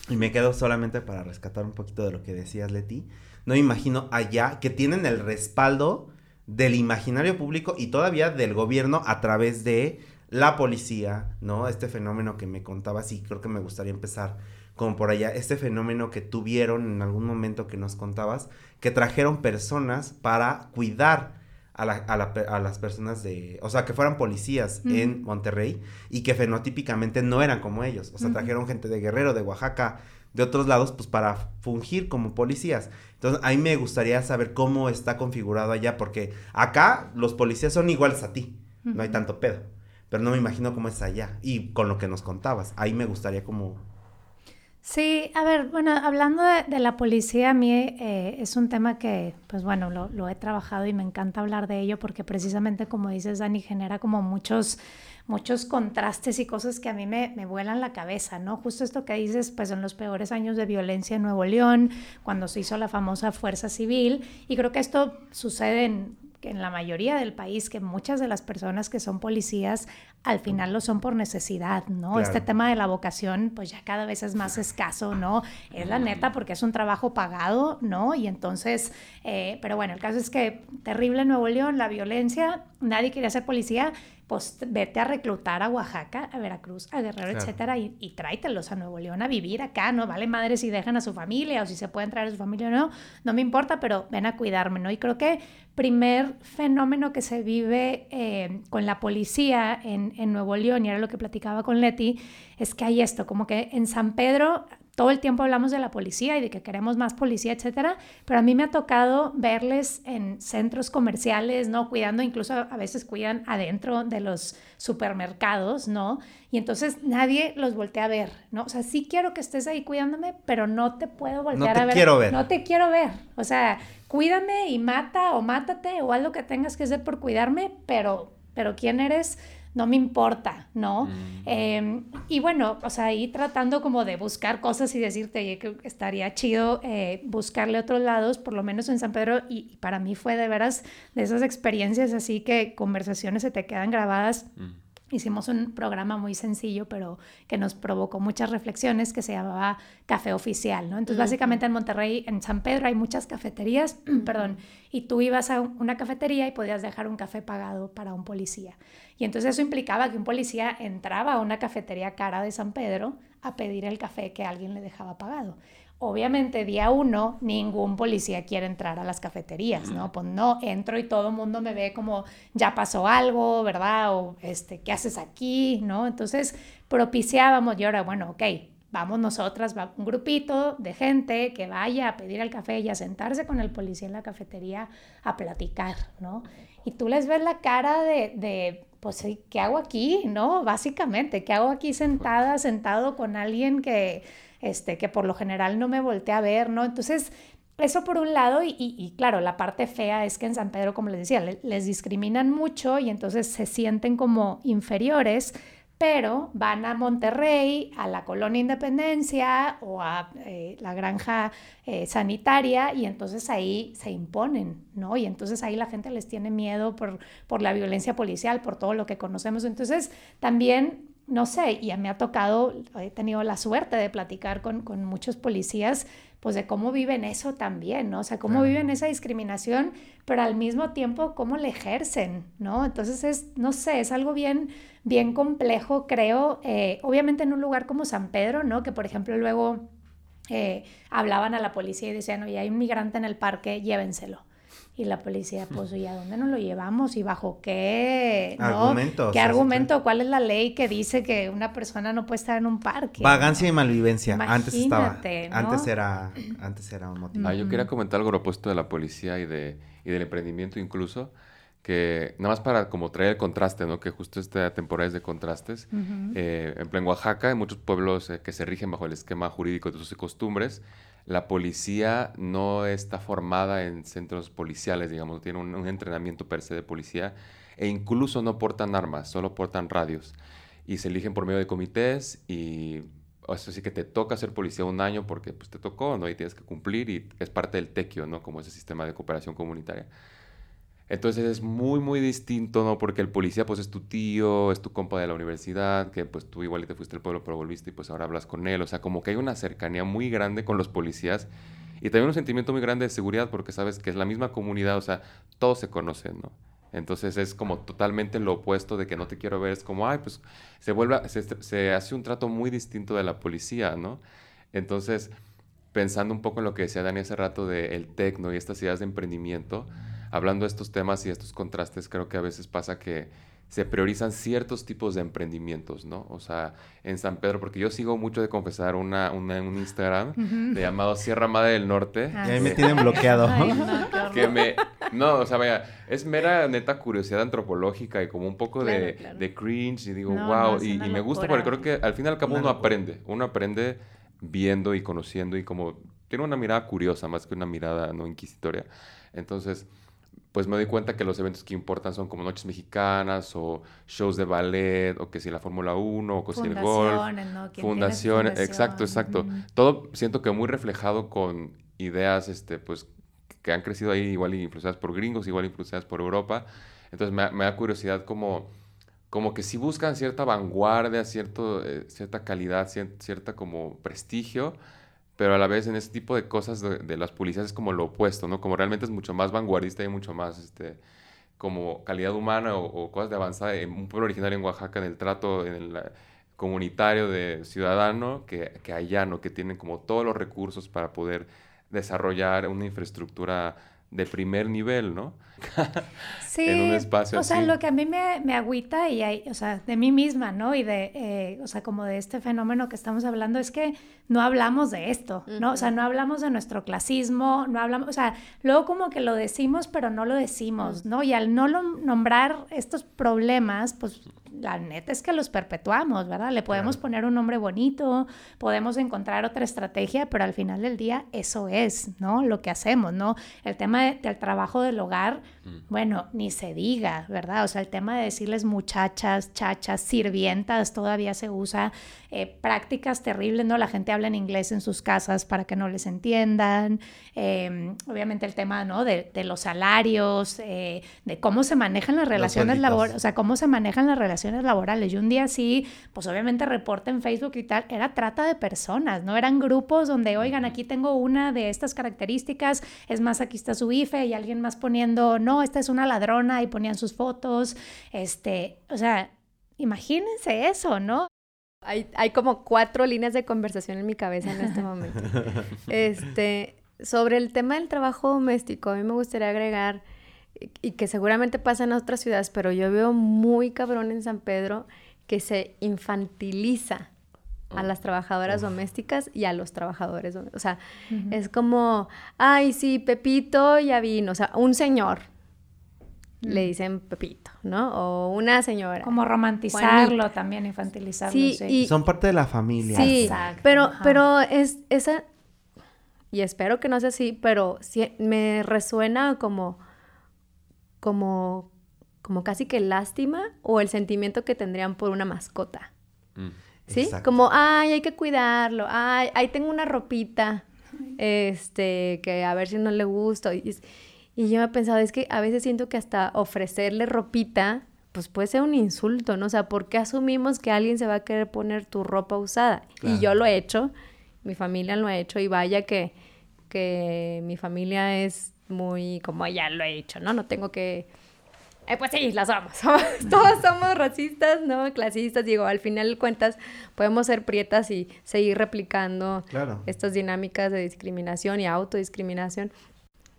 y me quedo solamente para rescatar un poquito de lo que decías, Leti. No me imagino allá que tienen el respaldo del imaginario público y todavía del gobierno a través de la policía, ¿no? Este fenómeno que me contabas y creo que me gustaría empezar como por allá, este fenómeno que tuvieron en algún momento que nos contabas, que trajeron personas para cuidar a, la, a, la, a, las personas de, o sea, que fueran policías uh -huh. en Monterrey y que fenotípicamente no eran como ellos, o sea, uh -huh. trajeron gente de Guerrero, de Oaxaca, de otros lados, pues para fungir como policías. Entonces, a mí me gustaría saber cómo está configurado allá, porque acá los policías son iguales a ti, no hay tanto pedo, pero no me imagino cómo es allá. Y con lo que nos contabas, ahí me gustaría como Sí, a ver, bueno, hablando de, la policía, a mí eh, es un tema que, pues bueno, lo, he trabajado y me encanta hablar de ello porque precisamente, como dices, Dani, genera como muchos, muchos contrastes y cosas que a mí me, me vuelan la cabeza, ¿no? Justo esto que dices, pues en los peores años de violencia en Nuevo León, cuando se hizo la famosa Fuerza Civil, y creo que esto sucede en que en la mayoría del país, que muchas de las personas que son policías al final lo son por necesidad, ¿no? Este tema de la vocación, pues ya cada vez es más escaso, ¿no? Es la neta porque es un trabajo pagado, ¿no? Y entonces, eh, pero bueno, el caso es que terrible en Nuevo León, la violencia, nadie quería ser policía, pues vete a reclutar a Oaxaca, a Veracruz, a Guerrero, etcétera, y, y, a Nuevo León a vivir acá, ¿no? Vale madre si dejan a su familia o si se pueden traer a su familia o no, no me importa, pero ven a cuidarme, ¿no? Y creo que primer fenómeno que se vive eh, con la policía en, en Nuevo León, y era lo que platicaba con Leti, es que hay esto, como que en San Pedro todo el tiempo hablamos de la policía y de que queremos más policía, etcétera, pero a mí me ha tocado verles en centros comerciales, ¿no? Cuidando, incluso a veces cuidan adentro de los supermercados, ¿no? Y entonces nadie los voltea a ver, ¿no? O sea, sí quiero que estés ahí cuidándome, pero no te puedo voltear no te a ver. Quiero ver. No te quiero ver. O sea, cuídame y mata o mátate o haz lo que tengas que hacer por cuidarme, pero, pero ¿quién eres? No me importa, ¿no? Mm. Em, y bueno, o sea, ahí tratando como de buscar cosas y decirte que estaría chido eh, buscarle otros lados, por lo menos en San Pedro, y, para mí fue de veras de esas experiencias así que conversaciones se te quedan grabadas. Mm. Hicimos un programa muy sencillo, pero que nos provocó muchas reflexiones, que se llamaba Café Oficial, ¿no? Entonces, básicamente en Monterrey, en San Pedro, hay muchas cafeterías, perdón, y tú ibas a una cafetería y podías dejar un café pagado para un policía. Y entonces eso implicaba que un policía entraba a una cafetería cara de San Pedro a pedir el café que alguien le dejaba pagado. Obviamente, día uno, ningún policía quiere entrar a las cafeterías, ¿no? Pues no, entro y todo el mundo me ve como, ya pasó algo, ¿verdad? O, este, ¿qué haces aquí? ¿No? Entonces, propiciábamos y ahora, bueno, ok, vamos nosotras, va un grupito de gente que vaya a pedir el café y a sentarse con el policía en la cafetería a platicar, ¿no? Y tú les ves la cara de, de pues, ¿qué hago aquí? ¿No? Básicamente, ¿qué hago aquí sentada, sentado con alguien que este, que por lo general no me voltea a ver, ¿no? Entonces, eso por un lado, y, claro, la parte fea es que en San Pedro, como les decía, les discriminan mucho y entonces se sienten como inferiores, pero van a Monterrey, a la colonia Independencia o a eh, la granja eh, sanitaria y entonces ahí se imponen, ¿no? Y entonces ahí la gente les tiene miedo por, por la violencia policial, por todo lo que conocemos. Entonces también no sé, y me ha tocado, he tenido la suerte de platicar con, muchos policías, pues de cómo viven eso también, ¿no? O sea, cómo viven esa discriminación, pero al mismo tiempo cómo le ejercen, ¿no? Entonces es, no sé, es algo bien, bien complejo, creo, eh, obviamente en un lugar como San Pedro, ¿no? Que por ejemplo luego eh, hablaban a la policía y decían, oye, hay un migrante en el parque, llévenselo. Y la policía, pues, ¿y a dónde nos lo llevamos? ¿Y bajo qué? ¿no? ¿Qué argumento? ¿Cuál es la ley que dice que una persona no puede estar en un parque? Vagancia y malvivencia. antes estaba. Antes era, antes era un motivo. Ah, yo quería comentar algo opuesto de la policía y, de, y del emprendimiento incluso que nada más para como traer el contraste, ¿no? Que justo esta temporada es de contrastes. Eh, en Oaxaca, hay muchos pueblos eh, que se rigen bajo el esquema jurídico de sus costumbres la policía no está formada en centros policiales, digamos, no tiene un, entrenamiento per se de policía e incluso no portan armas, solo portan radios. Y se eligen por medio de comités y eso sí que te toca ser policía un año porque pues, te tocó, ¿no? Y tienes que cumplir y es parte del tequio, ¿no? Como ese sistema de cooperación comunitaria. Entonces es muy, muy distinto, ¿no? Porque el policía, pues, es tu tío, es tu compa de la universidad, que, pues, tú igual te fuiste al pueblo, pero volviste y, pues, ahora hablas con él. O sea, como que hay una cercanía muy grande con los policías y también un sentimiento muy grande de seguridad porque sabes que es la misma comunidad, o sea, todos se conocen, ¿no? Entonces es como totalmente lo opuesto de que no te quiero ver, es como, ay, pues se vuelve, se, se hace un trato muy distinto de la policía, ¿no? Entonces, pensando un poco en lo que decía Dani hace rato del el tecno y estas ideas de emprendimiento, hablando de estos temas y estos contrastes, creo que a veces pasa que, se priorizan ciertos tipos de emprendimientos, ¿no? O sea, en San Pedro, porque yo sigo mucho de confesar una, una un Instagram de llamado Sierra Madre del Norte. y ahí me tienen bloqueado. no, que me, no, o sea, vaya, es mera neta curiosidad antropológica y como un poco de, de, cringe y digo, wow, y, me gusta porque creo que al fin y al cabo uno aprende, uno aprende viendo y conociendo y como tiene una mirada curiosa más que una mirada no inquisitoria. Entonces, pues me doy cuenta que los eventos que importan son como noches mexicanas o shows de ballet o que si la Fórmula 1 o que si el golf. ¿no? Fundaciones, exacto, exacto. Todo siento que muy reflejado con ideas, este, pues, que han crecido ahí igual influenciadas por gringos, igual influenciadas por Europa. Entonces me, me da curiosidad como, como que si buscan cierta vanguardia, cierto, eh, cierta calidad, cierta como prestigio, pero a la vez en ese tipo de cosas de, las policías es como lo opuesto, ¿no? Como realmente es mucho más vanguardista y mucho más, este, como calidad humana o, cosas de avanzada en un pueblo originario en Oaxaca, en el trato comunitario de ciudadano, que, que allá, ¿no? Que tienen como todos los recursos para poder desarrollar una infraestructura de primer nivel, ¿no? sí, en un espacio o sea, lo que a mí me, me agüita y hay, o sea, de mí misma, ¿no? Y de, eh, o sea, como de este fenómeno que estamos hablando, es que no hablamos de esto, ¿no? O sea, no hablamos de nuestro clasismo, no hablamos, o sea, luego como que lo decimos, pero no lo decimos, ¿no? Y al no nombrar estos problemas, pues la neta es que los perpetuamos, ¿verdad? Le podemos poner un nombre bonito, podemos encontrar otra estrategia, pero al final del día eso es, ¿no? Lo que hacemos, ¿no? El tema del trabajo del hogar, mm. bueno, ni se diga, ¿verdad? O sea, el tema de decirles muchachas, chachas, sirvientas, todavía se usa eh, prácticas terribles, ¿no? La gente habla en inglés en sus casas para que no les entiendan, em, obviamente el tema, ¿no? De, los salarios, eh, de cómo se manejan las relaciones laborales, o sea, cómo se manejan las relaciones laborales. Yo un día sí, pues obviamente reporte en Facebook y tal, era trata de personas, ¿no? Eran grupos donde, oigan, aquí tengo una de estas características, es más, aquí está su IFE y alguien más poniendo, no, esta es una ladrona y ponían sus fotos, este, o sea, imagínense eso, ¿no? Hay, hay como cuatro líneas de conversación en mi cabeza en este momento. este, sobre el tema del trabajo doméstico, a mí me gustaría agregar, y que seguramente pasa en otras ciudades, pero yo veo muy cabrón en San Pedro que se infantiliza a las trabajadoras domésticas y a los trabajadores. O sea, es como, ay, sí, Pepito ya vino. O sea, un señor, le dicen Pepito, ¿no? O una señora. Como romantizarlo también, infantilizarlo. Sí, Y, Son parte de la familia. Sí, pero, pero es esa, y espero que no sea así, pero sí, me resuena como, como, como casi que lástima o el sentimiento que tendrían por una mascota. Mm, ¿Sí? Como, ay, hay que cuidarlo, ay, ahí tengo una ropita, este, que a ver si no le gusta. Y, y yo me he pensado, es que a veces siento que hasta ofrecerle ropita, pues puede ser un insulto, ¿no? O sea, ¿por qué asumimos que alguien se va a querer poner tu ropa usada? Y yo lo he hecho, mi familia lo ha hecho, y vaya que, que mi familia es muy, como ella lo ha hecho, ¿no? No tengo que... Eh, pues sí, las somos. Todos somos racistas, ¿no? Clasistas. Digo, al final de cuentas, podemos ser prietas y seguir replicando estas dinámicas de discriminación y autodiscriminación.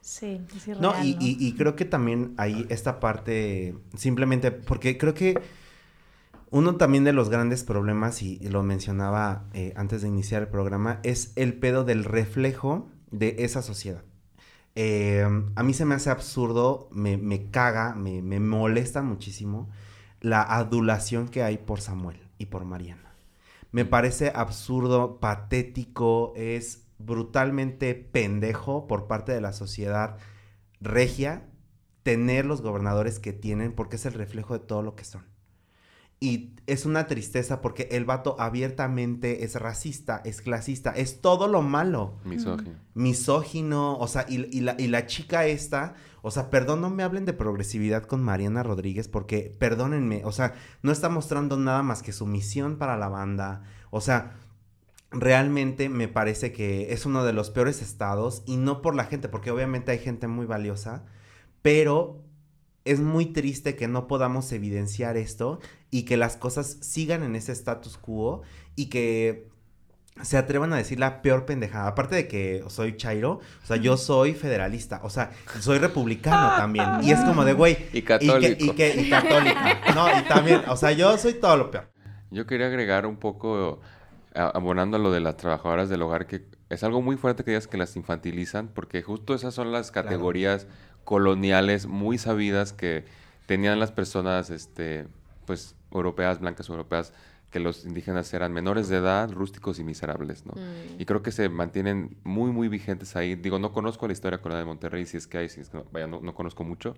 Sí, es irreal, no, y, Y, creo que también hay esta parte, simplemente, porque creo que uno también de los grandes problemas, y lo mencionaba eh, antes de iniciar el programa, es el pedo del reflejo de esa sociedad. Eh, a mí se me hace absurdo, me, me caga, me, me molesta muchísimo la adulación que hay por Samuel y por Mariana. Me parece absurdo, patético, es brutalmente pendejo por parte de la sociedad regia tener los gobernadores que tienen porque es el reflejo de todo lo que son. Y es una tristeza porque el vato abiertamente es racista, es clasista, es todo lo malo. Misógino. Misógino, o sea, y, la, y la chica esta, o sea, perdón, no me hablen de progresividad con Mariana Rodríguez porque, perdónenme, o sea, no está mostrando nada más que su misión para la banda. O sea, realmente me parece que es uno de los peores estados y no por la gente, porque obviamente hay gente muy valiosa, pero es muy triste que no podamos evidenciar esto y que las cosas sigan en ese status quo y que se atrevan a decir la peor pendejada. Aparte de que soy chairo, o sea, yo soy federalista, o sea, soy republicano también. Y es como de, güey. Y católico. Y, que, y, católica. No, y también, o sea, yo soy todo lo peor. Yo quería agregar un poco, abonando a lo de las trabajadoras del hogar, que es algo muy fuerte que digas que las infantilizan, porque justo esas son las categorías coloniales muy sabidas que tenían las personas, este, pues, europeas, blancas europeas, que los indígenas eran menores de edad, rústicos y miserables, ¿no? Mm. Y creo que se mantienen muy, muy vigentes ahí. Digo, no conozco la historia colonial de Monterrey, si es que hay, si es que no, vaya, no, no conozco mucho.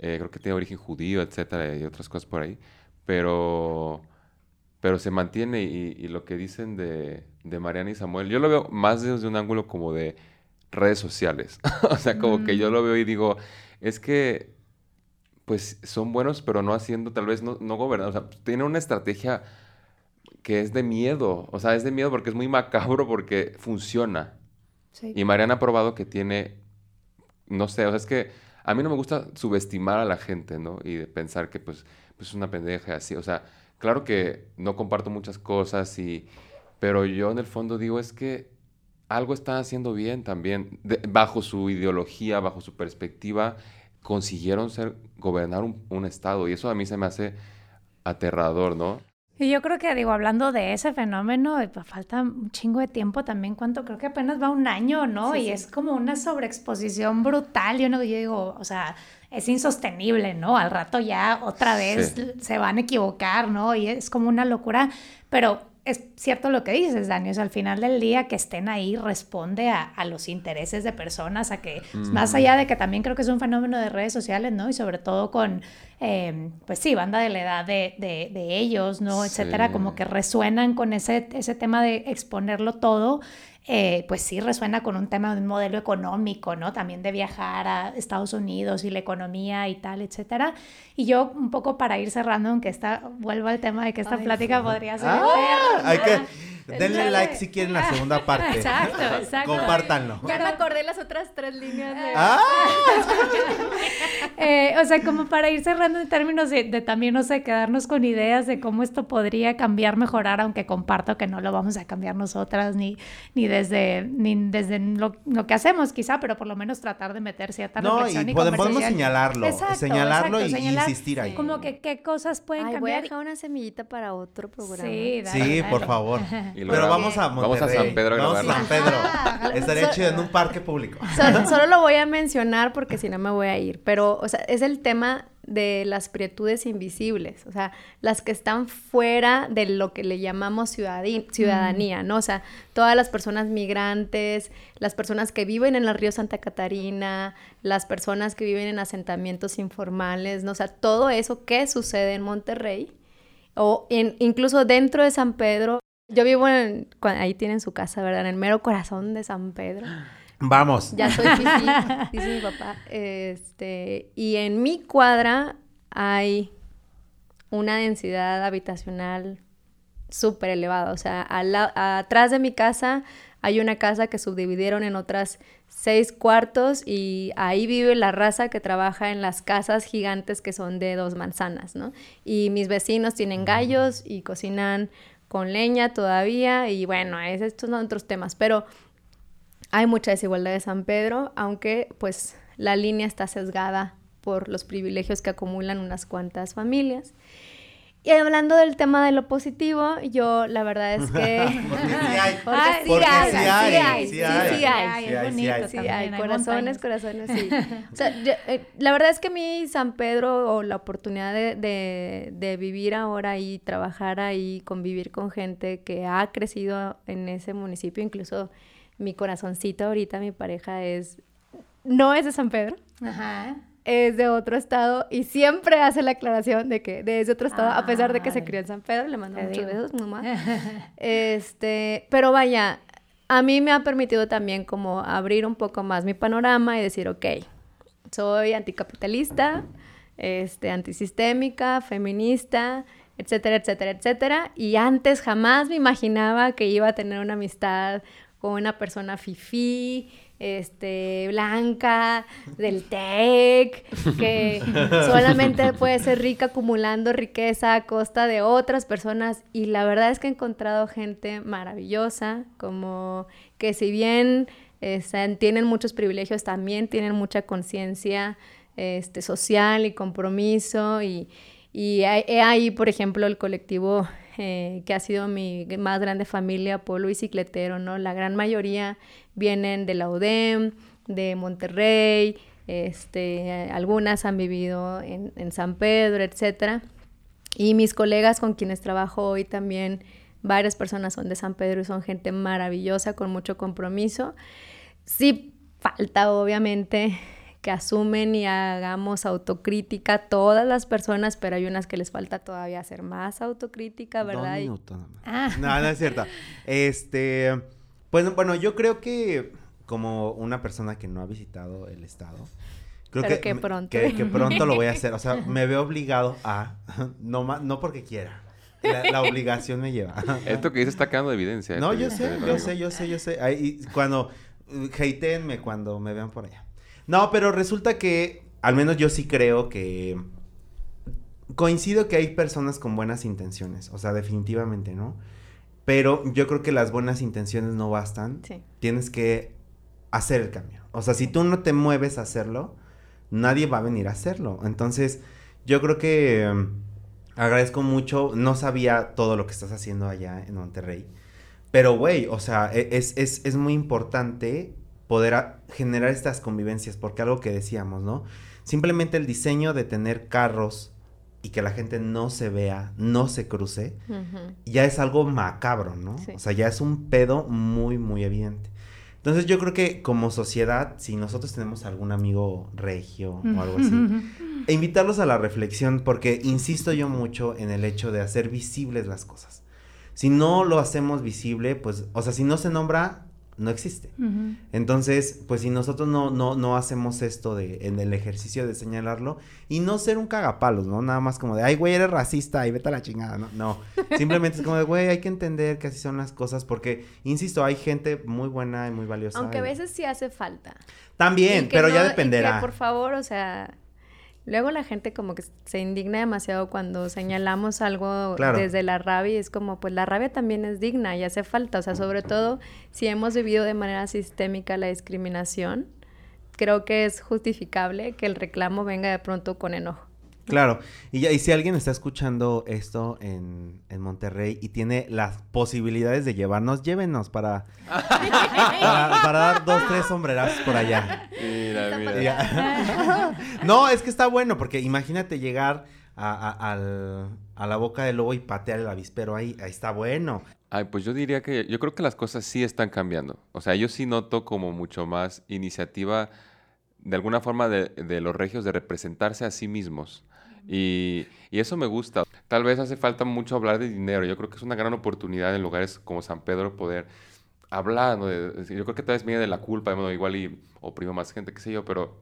Eh, creo que tiene origen judío, etcétera, y otras cosas por ahí. Pero, pero se mantiene y, lo que dicen de, de, Mariana y Samuel, yo lo veo más desde un ángulo como de redes sociales. o sea, como que yo mm. lo veo y digo, es que pues son buenos, pero no haciendo, tal vez no, no gobernando. O sea, tienen una estrategia que es de miedo. O sea, es de miedo porque es muy macabro porque funciona. Y Mariana ha probado que tiene, no sé, o sea, es que a mí no me gusta subestimar a la gente, ¿no? Y pensar que pues, pues es una pendeja así. O sea, claro que no comparto muchas cosas y... Pero yo en el fondo digo es que algo están haciendo bien también. bajo su ideología, bajo su perspectiva, consiguieron ser, gobernar un, estado y eso a mí se me hace aterrador, ¿no? Y yo creo que, digo, hablando de ese fenómeno, eh, pues, falta un chingo de tiempo también, cuánto, creo que apenas va un año, ¿no? y es como una sobreexposición brutal, yo no, yo digo, o sea, es insostenible, ¿no? Al rato ya otra vez se van a equivocar, ¿no? Y es como una locura, pero es cierto lo que dices, Dani, o sea, al final del día que estén ahí responde a, los intereses de personas, a que, pues, más allá de que también creo que es un fenómeno de redes sociales, ¿no? Y sobre todo con, eh, pues sí, banda de la edad de, de, ellos, ¿no? Etcétera, como que resuenan con ese, ese tema de exponerlo todo. Eh, pues sí resuena con un tema de un modelo económico, ¿no? También de viajar a Estados Unidos y la economía y tal, etcétera. Y yo un poco para ir cerrando, aunque esta, vuelvo al tema de que esta plática podría ser... Ah, hay que Denle like si quieren la segunda parte. Exacto, exacto. Compártanlo. Ya me acordé las otras tres líneas de... ¡Ah! eh, o sea, como para ir cerrando en términos de, también, no sé, quedarnos con ideas de cómo esto podría cambiar, mejorar, aunque comparto que no lo vamos a cambiar nosotras, ni, ni desde, ni desde lo, que hacemos quizá, pero por lo menos tratar de meter cierta no, reflexión y, y podemos señalarlo, señalarlo y insistir ahí. Como que qué cosas pueden cambiar. Voy a dejar una semillita para otro programa. Sí, sí por favor. Pero vamos a Monterrey. Vamos a San Pedro a Vamos a San Pedro. Ah, Estaría chido en un parque público. Solo, lo voy a mencionar porque si no me voy a ir. Pero, o sea, es el tema de las prietudes invisibles, o sea, las que están fuera de lo que le llamamos ciudadanía, ¿no? O sea, todas las personas migrantes, las personas que viven en el río Santa Catarina, las personas que viven en asentamientos informales, ¿no? O sea, todo eso que sucede en Monterrey o en, incluso dentro de San Pedro yo vivo en, ahí tienen su casa, ¿verdad? En el mero corazón de San Pedro. Vamos. Ya soy fifi, dice mi papá. Este, y en mi cuadra hay una densidad habitacional súper elevada. O sea, atrás de mi casa hay una casa que subdividieron en otras seis cuartos y ahí vive la raza que trabaja en las casas gigantes que son de dos manzanas, ¿no? Y mis vecinos tienen gallos y cocinan con leña todavía y bueno, estos son otros temas, pero hay mucha desigualdad de San Pedro, aunque pues la línea está sesgada por los privilegios que acumulan unas cuantas familias. Y hablando del tema de lo positivo, yo la verdad es que... porque sí hay. Porque sí hay. Sí hay. Sí hay. Sí hay. Corazones, corazones, sí. O sea, eh, la verdad es que a mí San Pedro o la oportunidad de, de, de vivir ahora y trabajar ahí, convivir con gente que ha crecido en ese municipio, incluso mi corazoncito ahorita, mi pareja es... No es de San Pedro. Ajá es de otro estado y siempre hace la aclaración de que de ese otro estado, a pesar de que se crió en San Pedro, le mando muchos besos, mamá. este, pero vaya, a mí me ha permitido también como abrir un poco más mi panorama y decir, ok, soy anticapitalista, este, antisistémica, feminista, etcétera, etcétera, etcétera. Y antes jamás me imaginaba que iba a tener una amistad con una persona fifí, este, blanca, del TEC, que solamente puede ser rica acumulando riqueza a costa de otras personas. Y la verdad es que he encontrado gente maravillosa, como que si bien este, tienen muchos privilegios, también tienen mucha conciencia este, social y compromiso. Y, y ahí, por ejemplo, el colectivo eh, que ha sido mi más grande familia, Pueblo Bicicletero, ¿no? La gran mayoría vienen de la UDEM, de Monterrey, este, algunas han vivido en, en San Pedro, etcétera. Y mis colegas con quienes trabajo hoy también, varias personas son de San Pedro y son gente maravillosa, con mucho compromiso. Sí falta, obviamente, que asumen y hagamos autocrítica todas las personas, pero hay unas que les falta todavía hacer más autocrítica, ¿verdad? Ah. No, no es cierto. Este, pues bueno, yo creo que como una persona que no ha visitado el estado, creo que, pronto. Que, pronto lo voy a hacer. O sea, me veo obligado a, no, no porque quiera. La, obligación me lleva. Esto que dice está quedando de evidencia. No, yo sé, yo sé, yo sé, yo sé. Ahí, cuando, hateenme cuando me vean por allá. No, pero resulta que, al menos yo sí creo que coincido que hay personas con buenas intenciones, o sea, definitivamente, ¿no? Pero yo creo que las buenas intenciones no bastan. Sí. Tienes que hacer el cambio. O sea, si tú no te mueves a hacerlo, nadie va a venir a hacerlo. Entonces, yo creo que um, agradezco mucho. No sabía todo lo que estás haciendo allá en Monterrey. Pero, güey, o sea, e, es, es, es, muy importante poder generar estas convivencias, porque algo que decíamos, ¿no? Simplemente el diseño de tener carros y que la gente no se vea, no se cruce, ya es algo macabro, ¿no? O sea, ya es un pedo muy, muy evidente. Entonces yo creo que como sociedad, si nosotros tenemos algún amigo regio o algo así, e invitarlos a la reflexión, porque insisto yo mucho en el hecho de hacer visibles las cosas. Si no lo hacemos visible, pues, o sea, si no se nombra, no existe. Entonces, pues si nosotros no, no, no hacemos esto de, en el ejercicio de señalarlo y no ser un cagapalos, ¿no? Nada más como de, ay, güey, eres racista y vete a la chingada, ¿no? No, simplemente es como de, güey, hay que entender que así son las cosas porque, insisto, hay gente muy buena y muy valiosa. Aunque a veces sí hace falta. También, pero ya dependerá. por favor, o sea, Luego la gente como que se indigna demasiado cuando señalamos algo desde la rabia y es como, pues la rabia también es digna y hace falta, o sea, sobre todo si hemos vivido de manera sistémica la discriminación, creo que es justificable que el reclamo venga de pronto con enojo. Claro, y, ya, y si alguien está escuchando esto en, en, Monterrey y tiene las posibilidades de llevarnos, llévenos para, para, dar dos, tres sombreras por allá. Mira, mira. no, es que está bueno, porque imagínate llegar a, a, la boca del lobo y patear el avispero ahí, ahí está bueno. Ay, pues yo diría que yo creo que las cosas sí están cambiando. O sea, yo sí noto como mucho más iniciativa de alguna forma de, de los regios de representarse a sí mismos. Y, eso me gusta. Tal vez hace falta mucho hablar de dinero. Yo creo que es una gran oportunidad en lugares como San Pedro poder hablar. yo creo que tal vez viene de la culpa, igual y oprimo más gente, qué sé yo, pero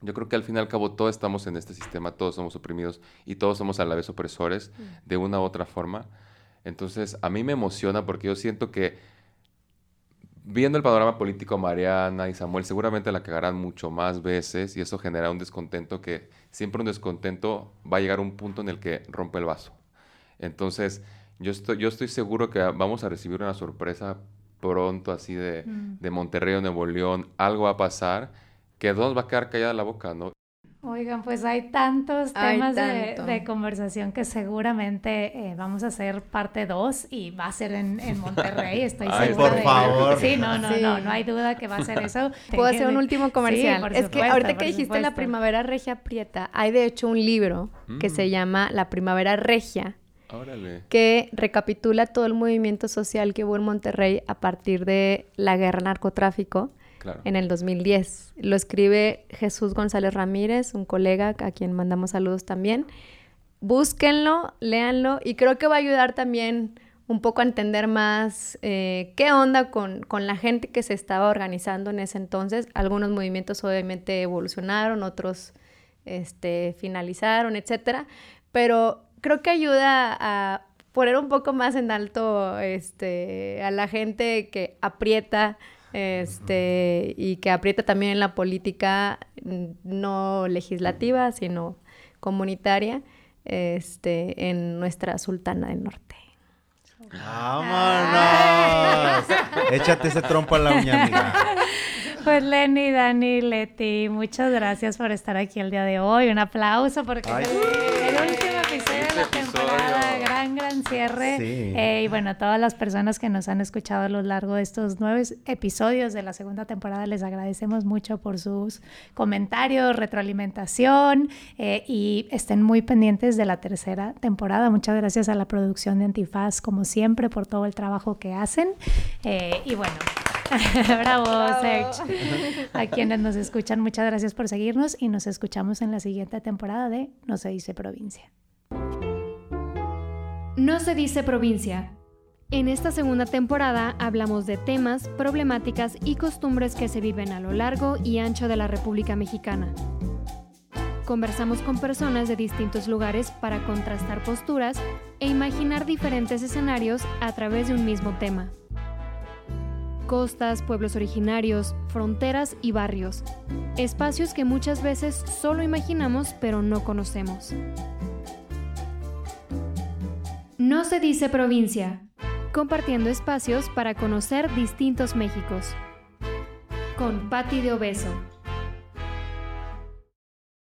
yo creo que al fin y al cabo todos estamos en este sistema, todos somos oprimidos y todos somos a la vez opresores mm. de una u otra forma. Entonces, a mí me emociona porque yo siento que viendo el panorama político, Mariana y Samuel seguramente la cagarán mucho más veces y eso genera un descontento que siempre un descontento va a llegar a un punto en el que rompe el vaso. Entonces, yo estoy, yo estoy seguro que vamos a recibir una sorpresa pronto así de, mm. de Monterrey o Nuevo León. Algo va a pasar que nos va a quedar callada la boca, ¿no? Oigan, pues hay tantos temas de, conversación que seguramente eh, vamos a hacer parte 2 y va a ser en, Monterrey, estoy Ay, por favor. Sí, no, no, no, no hay duda que va a ser eso. Puedo hacer un último comercial. es que ahorita que dijiste la primavera regia prieta, hay de hecho un libro que se mm. llama La primavera regia. Órale. que recapitula todo el movimiento social que hubo en Monterrey a partir de la guerra narcotráfico en el 2010. Lo escribe Jesús González Ramírez, un colega a quien mandamos saludos también. Búsquenlo, léanlo y creo que va a ayudar también un poco a entender más eh, qué onda con, con, la gente que se estaba organizando en ese entonces. Algunos movimientos obviamente evolucionaron, otros este, finalizaron, etcétera, pero creo que ayuda a poner un poco más en alto este, a la gente que aprieta este, y que aprieta también en la política mm, no legislativa, sino comunitaria, este, en nuestra Sultana del Norte. ¡Vámonos! Échate ese trompo a la uña, amiga. Pues Lenny, Dani, Leti, muchas gracias por estar aquí el día de hoy. Un aplauso porque el último episodio de la temporada, gran, gran cierre. Eh, y bueno, a todas las personas que nos han escuchado a lo largo de estos nueve episodios de la segunda temporada, les agradecemos mucho por sus comentarios, retroalimentación eh, y estén muy pendientes de la tercera temporada. Muchas gracias a la producción de Antifaz, como siempre, por todo el trabajo que hacen. Eh, y bueno. Bravo, Serge. A quienes nos escuchan, muchas gracias por seguirnos y nos escuchamos en la siguiente temporada de No se dice provincia. No se dice provincia. En esta segunda temporada hablamos de temas, problemáticas y costumbres que se viven a lo largo y ancho de la República Mexicana. Conversamos con personas de distintos lugares para contrastar posturas e imaginar diferentes escenarios a través de un mismo tema costas, pueblos originarios, fronteras y barrios, espacios que muchas veces solo imaginamos pero no conocemos. No se dice provincia, compartiendo espacios para conocer distintos Méxicos. Con Patti de Obeso.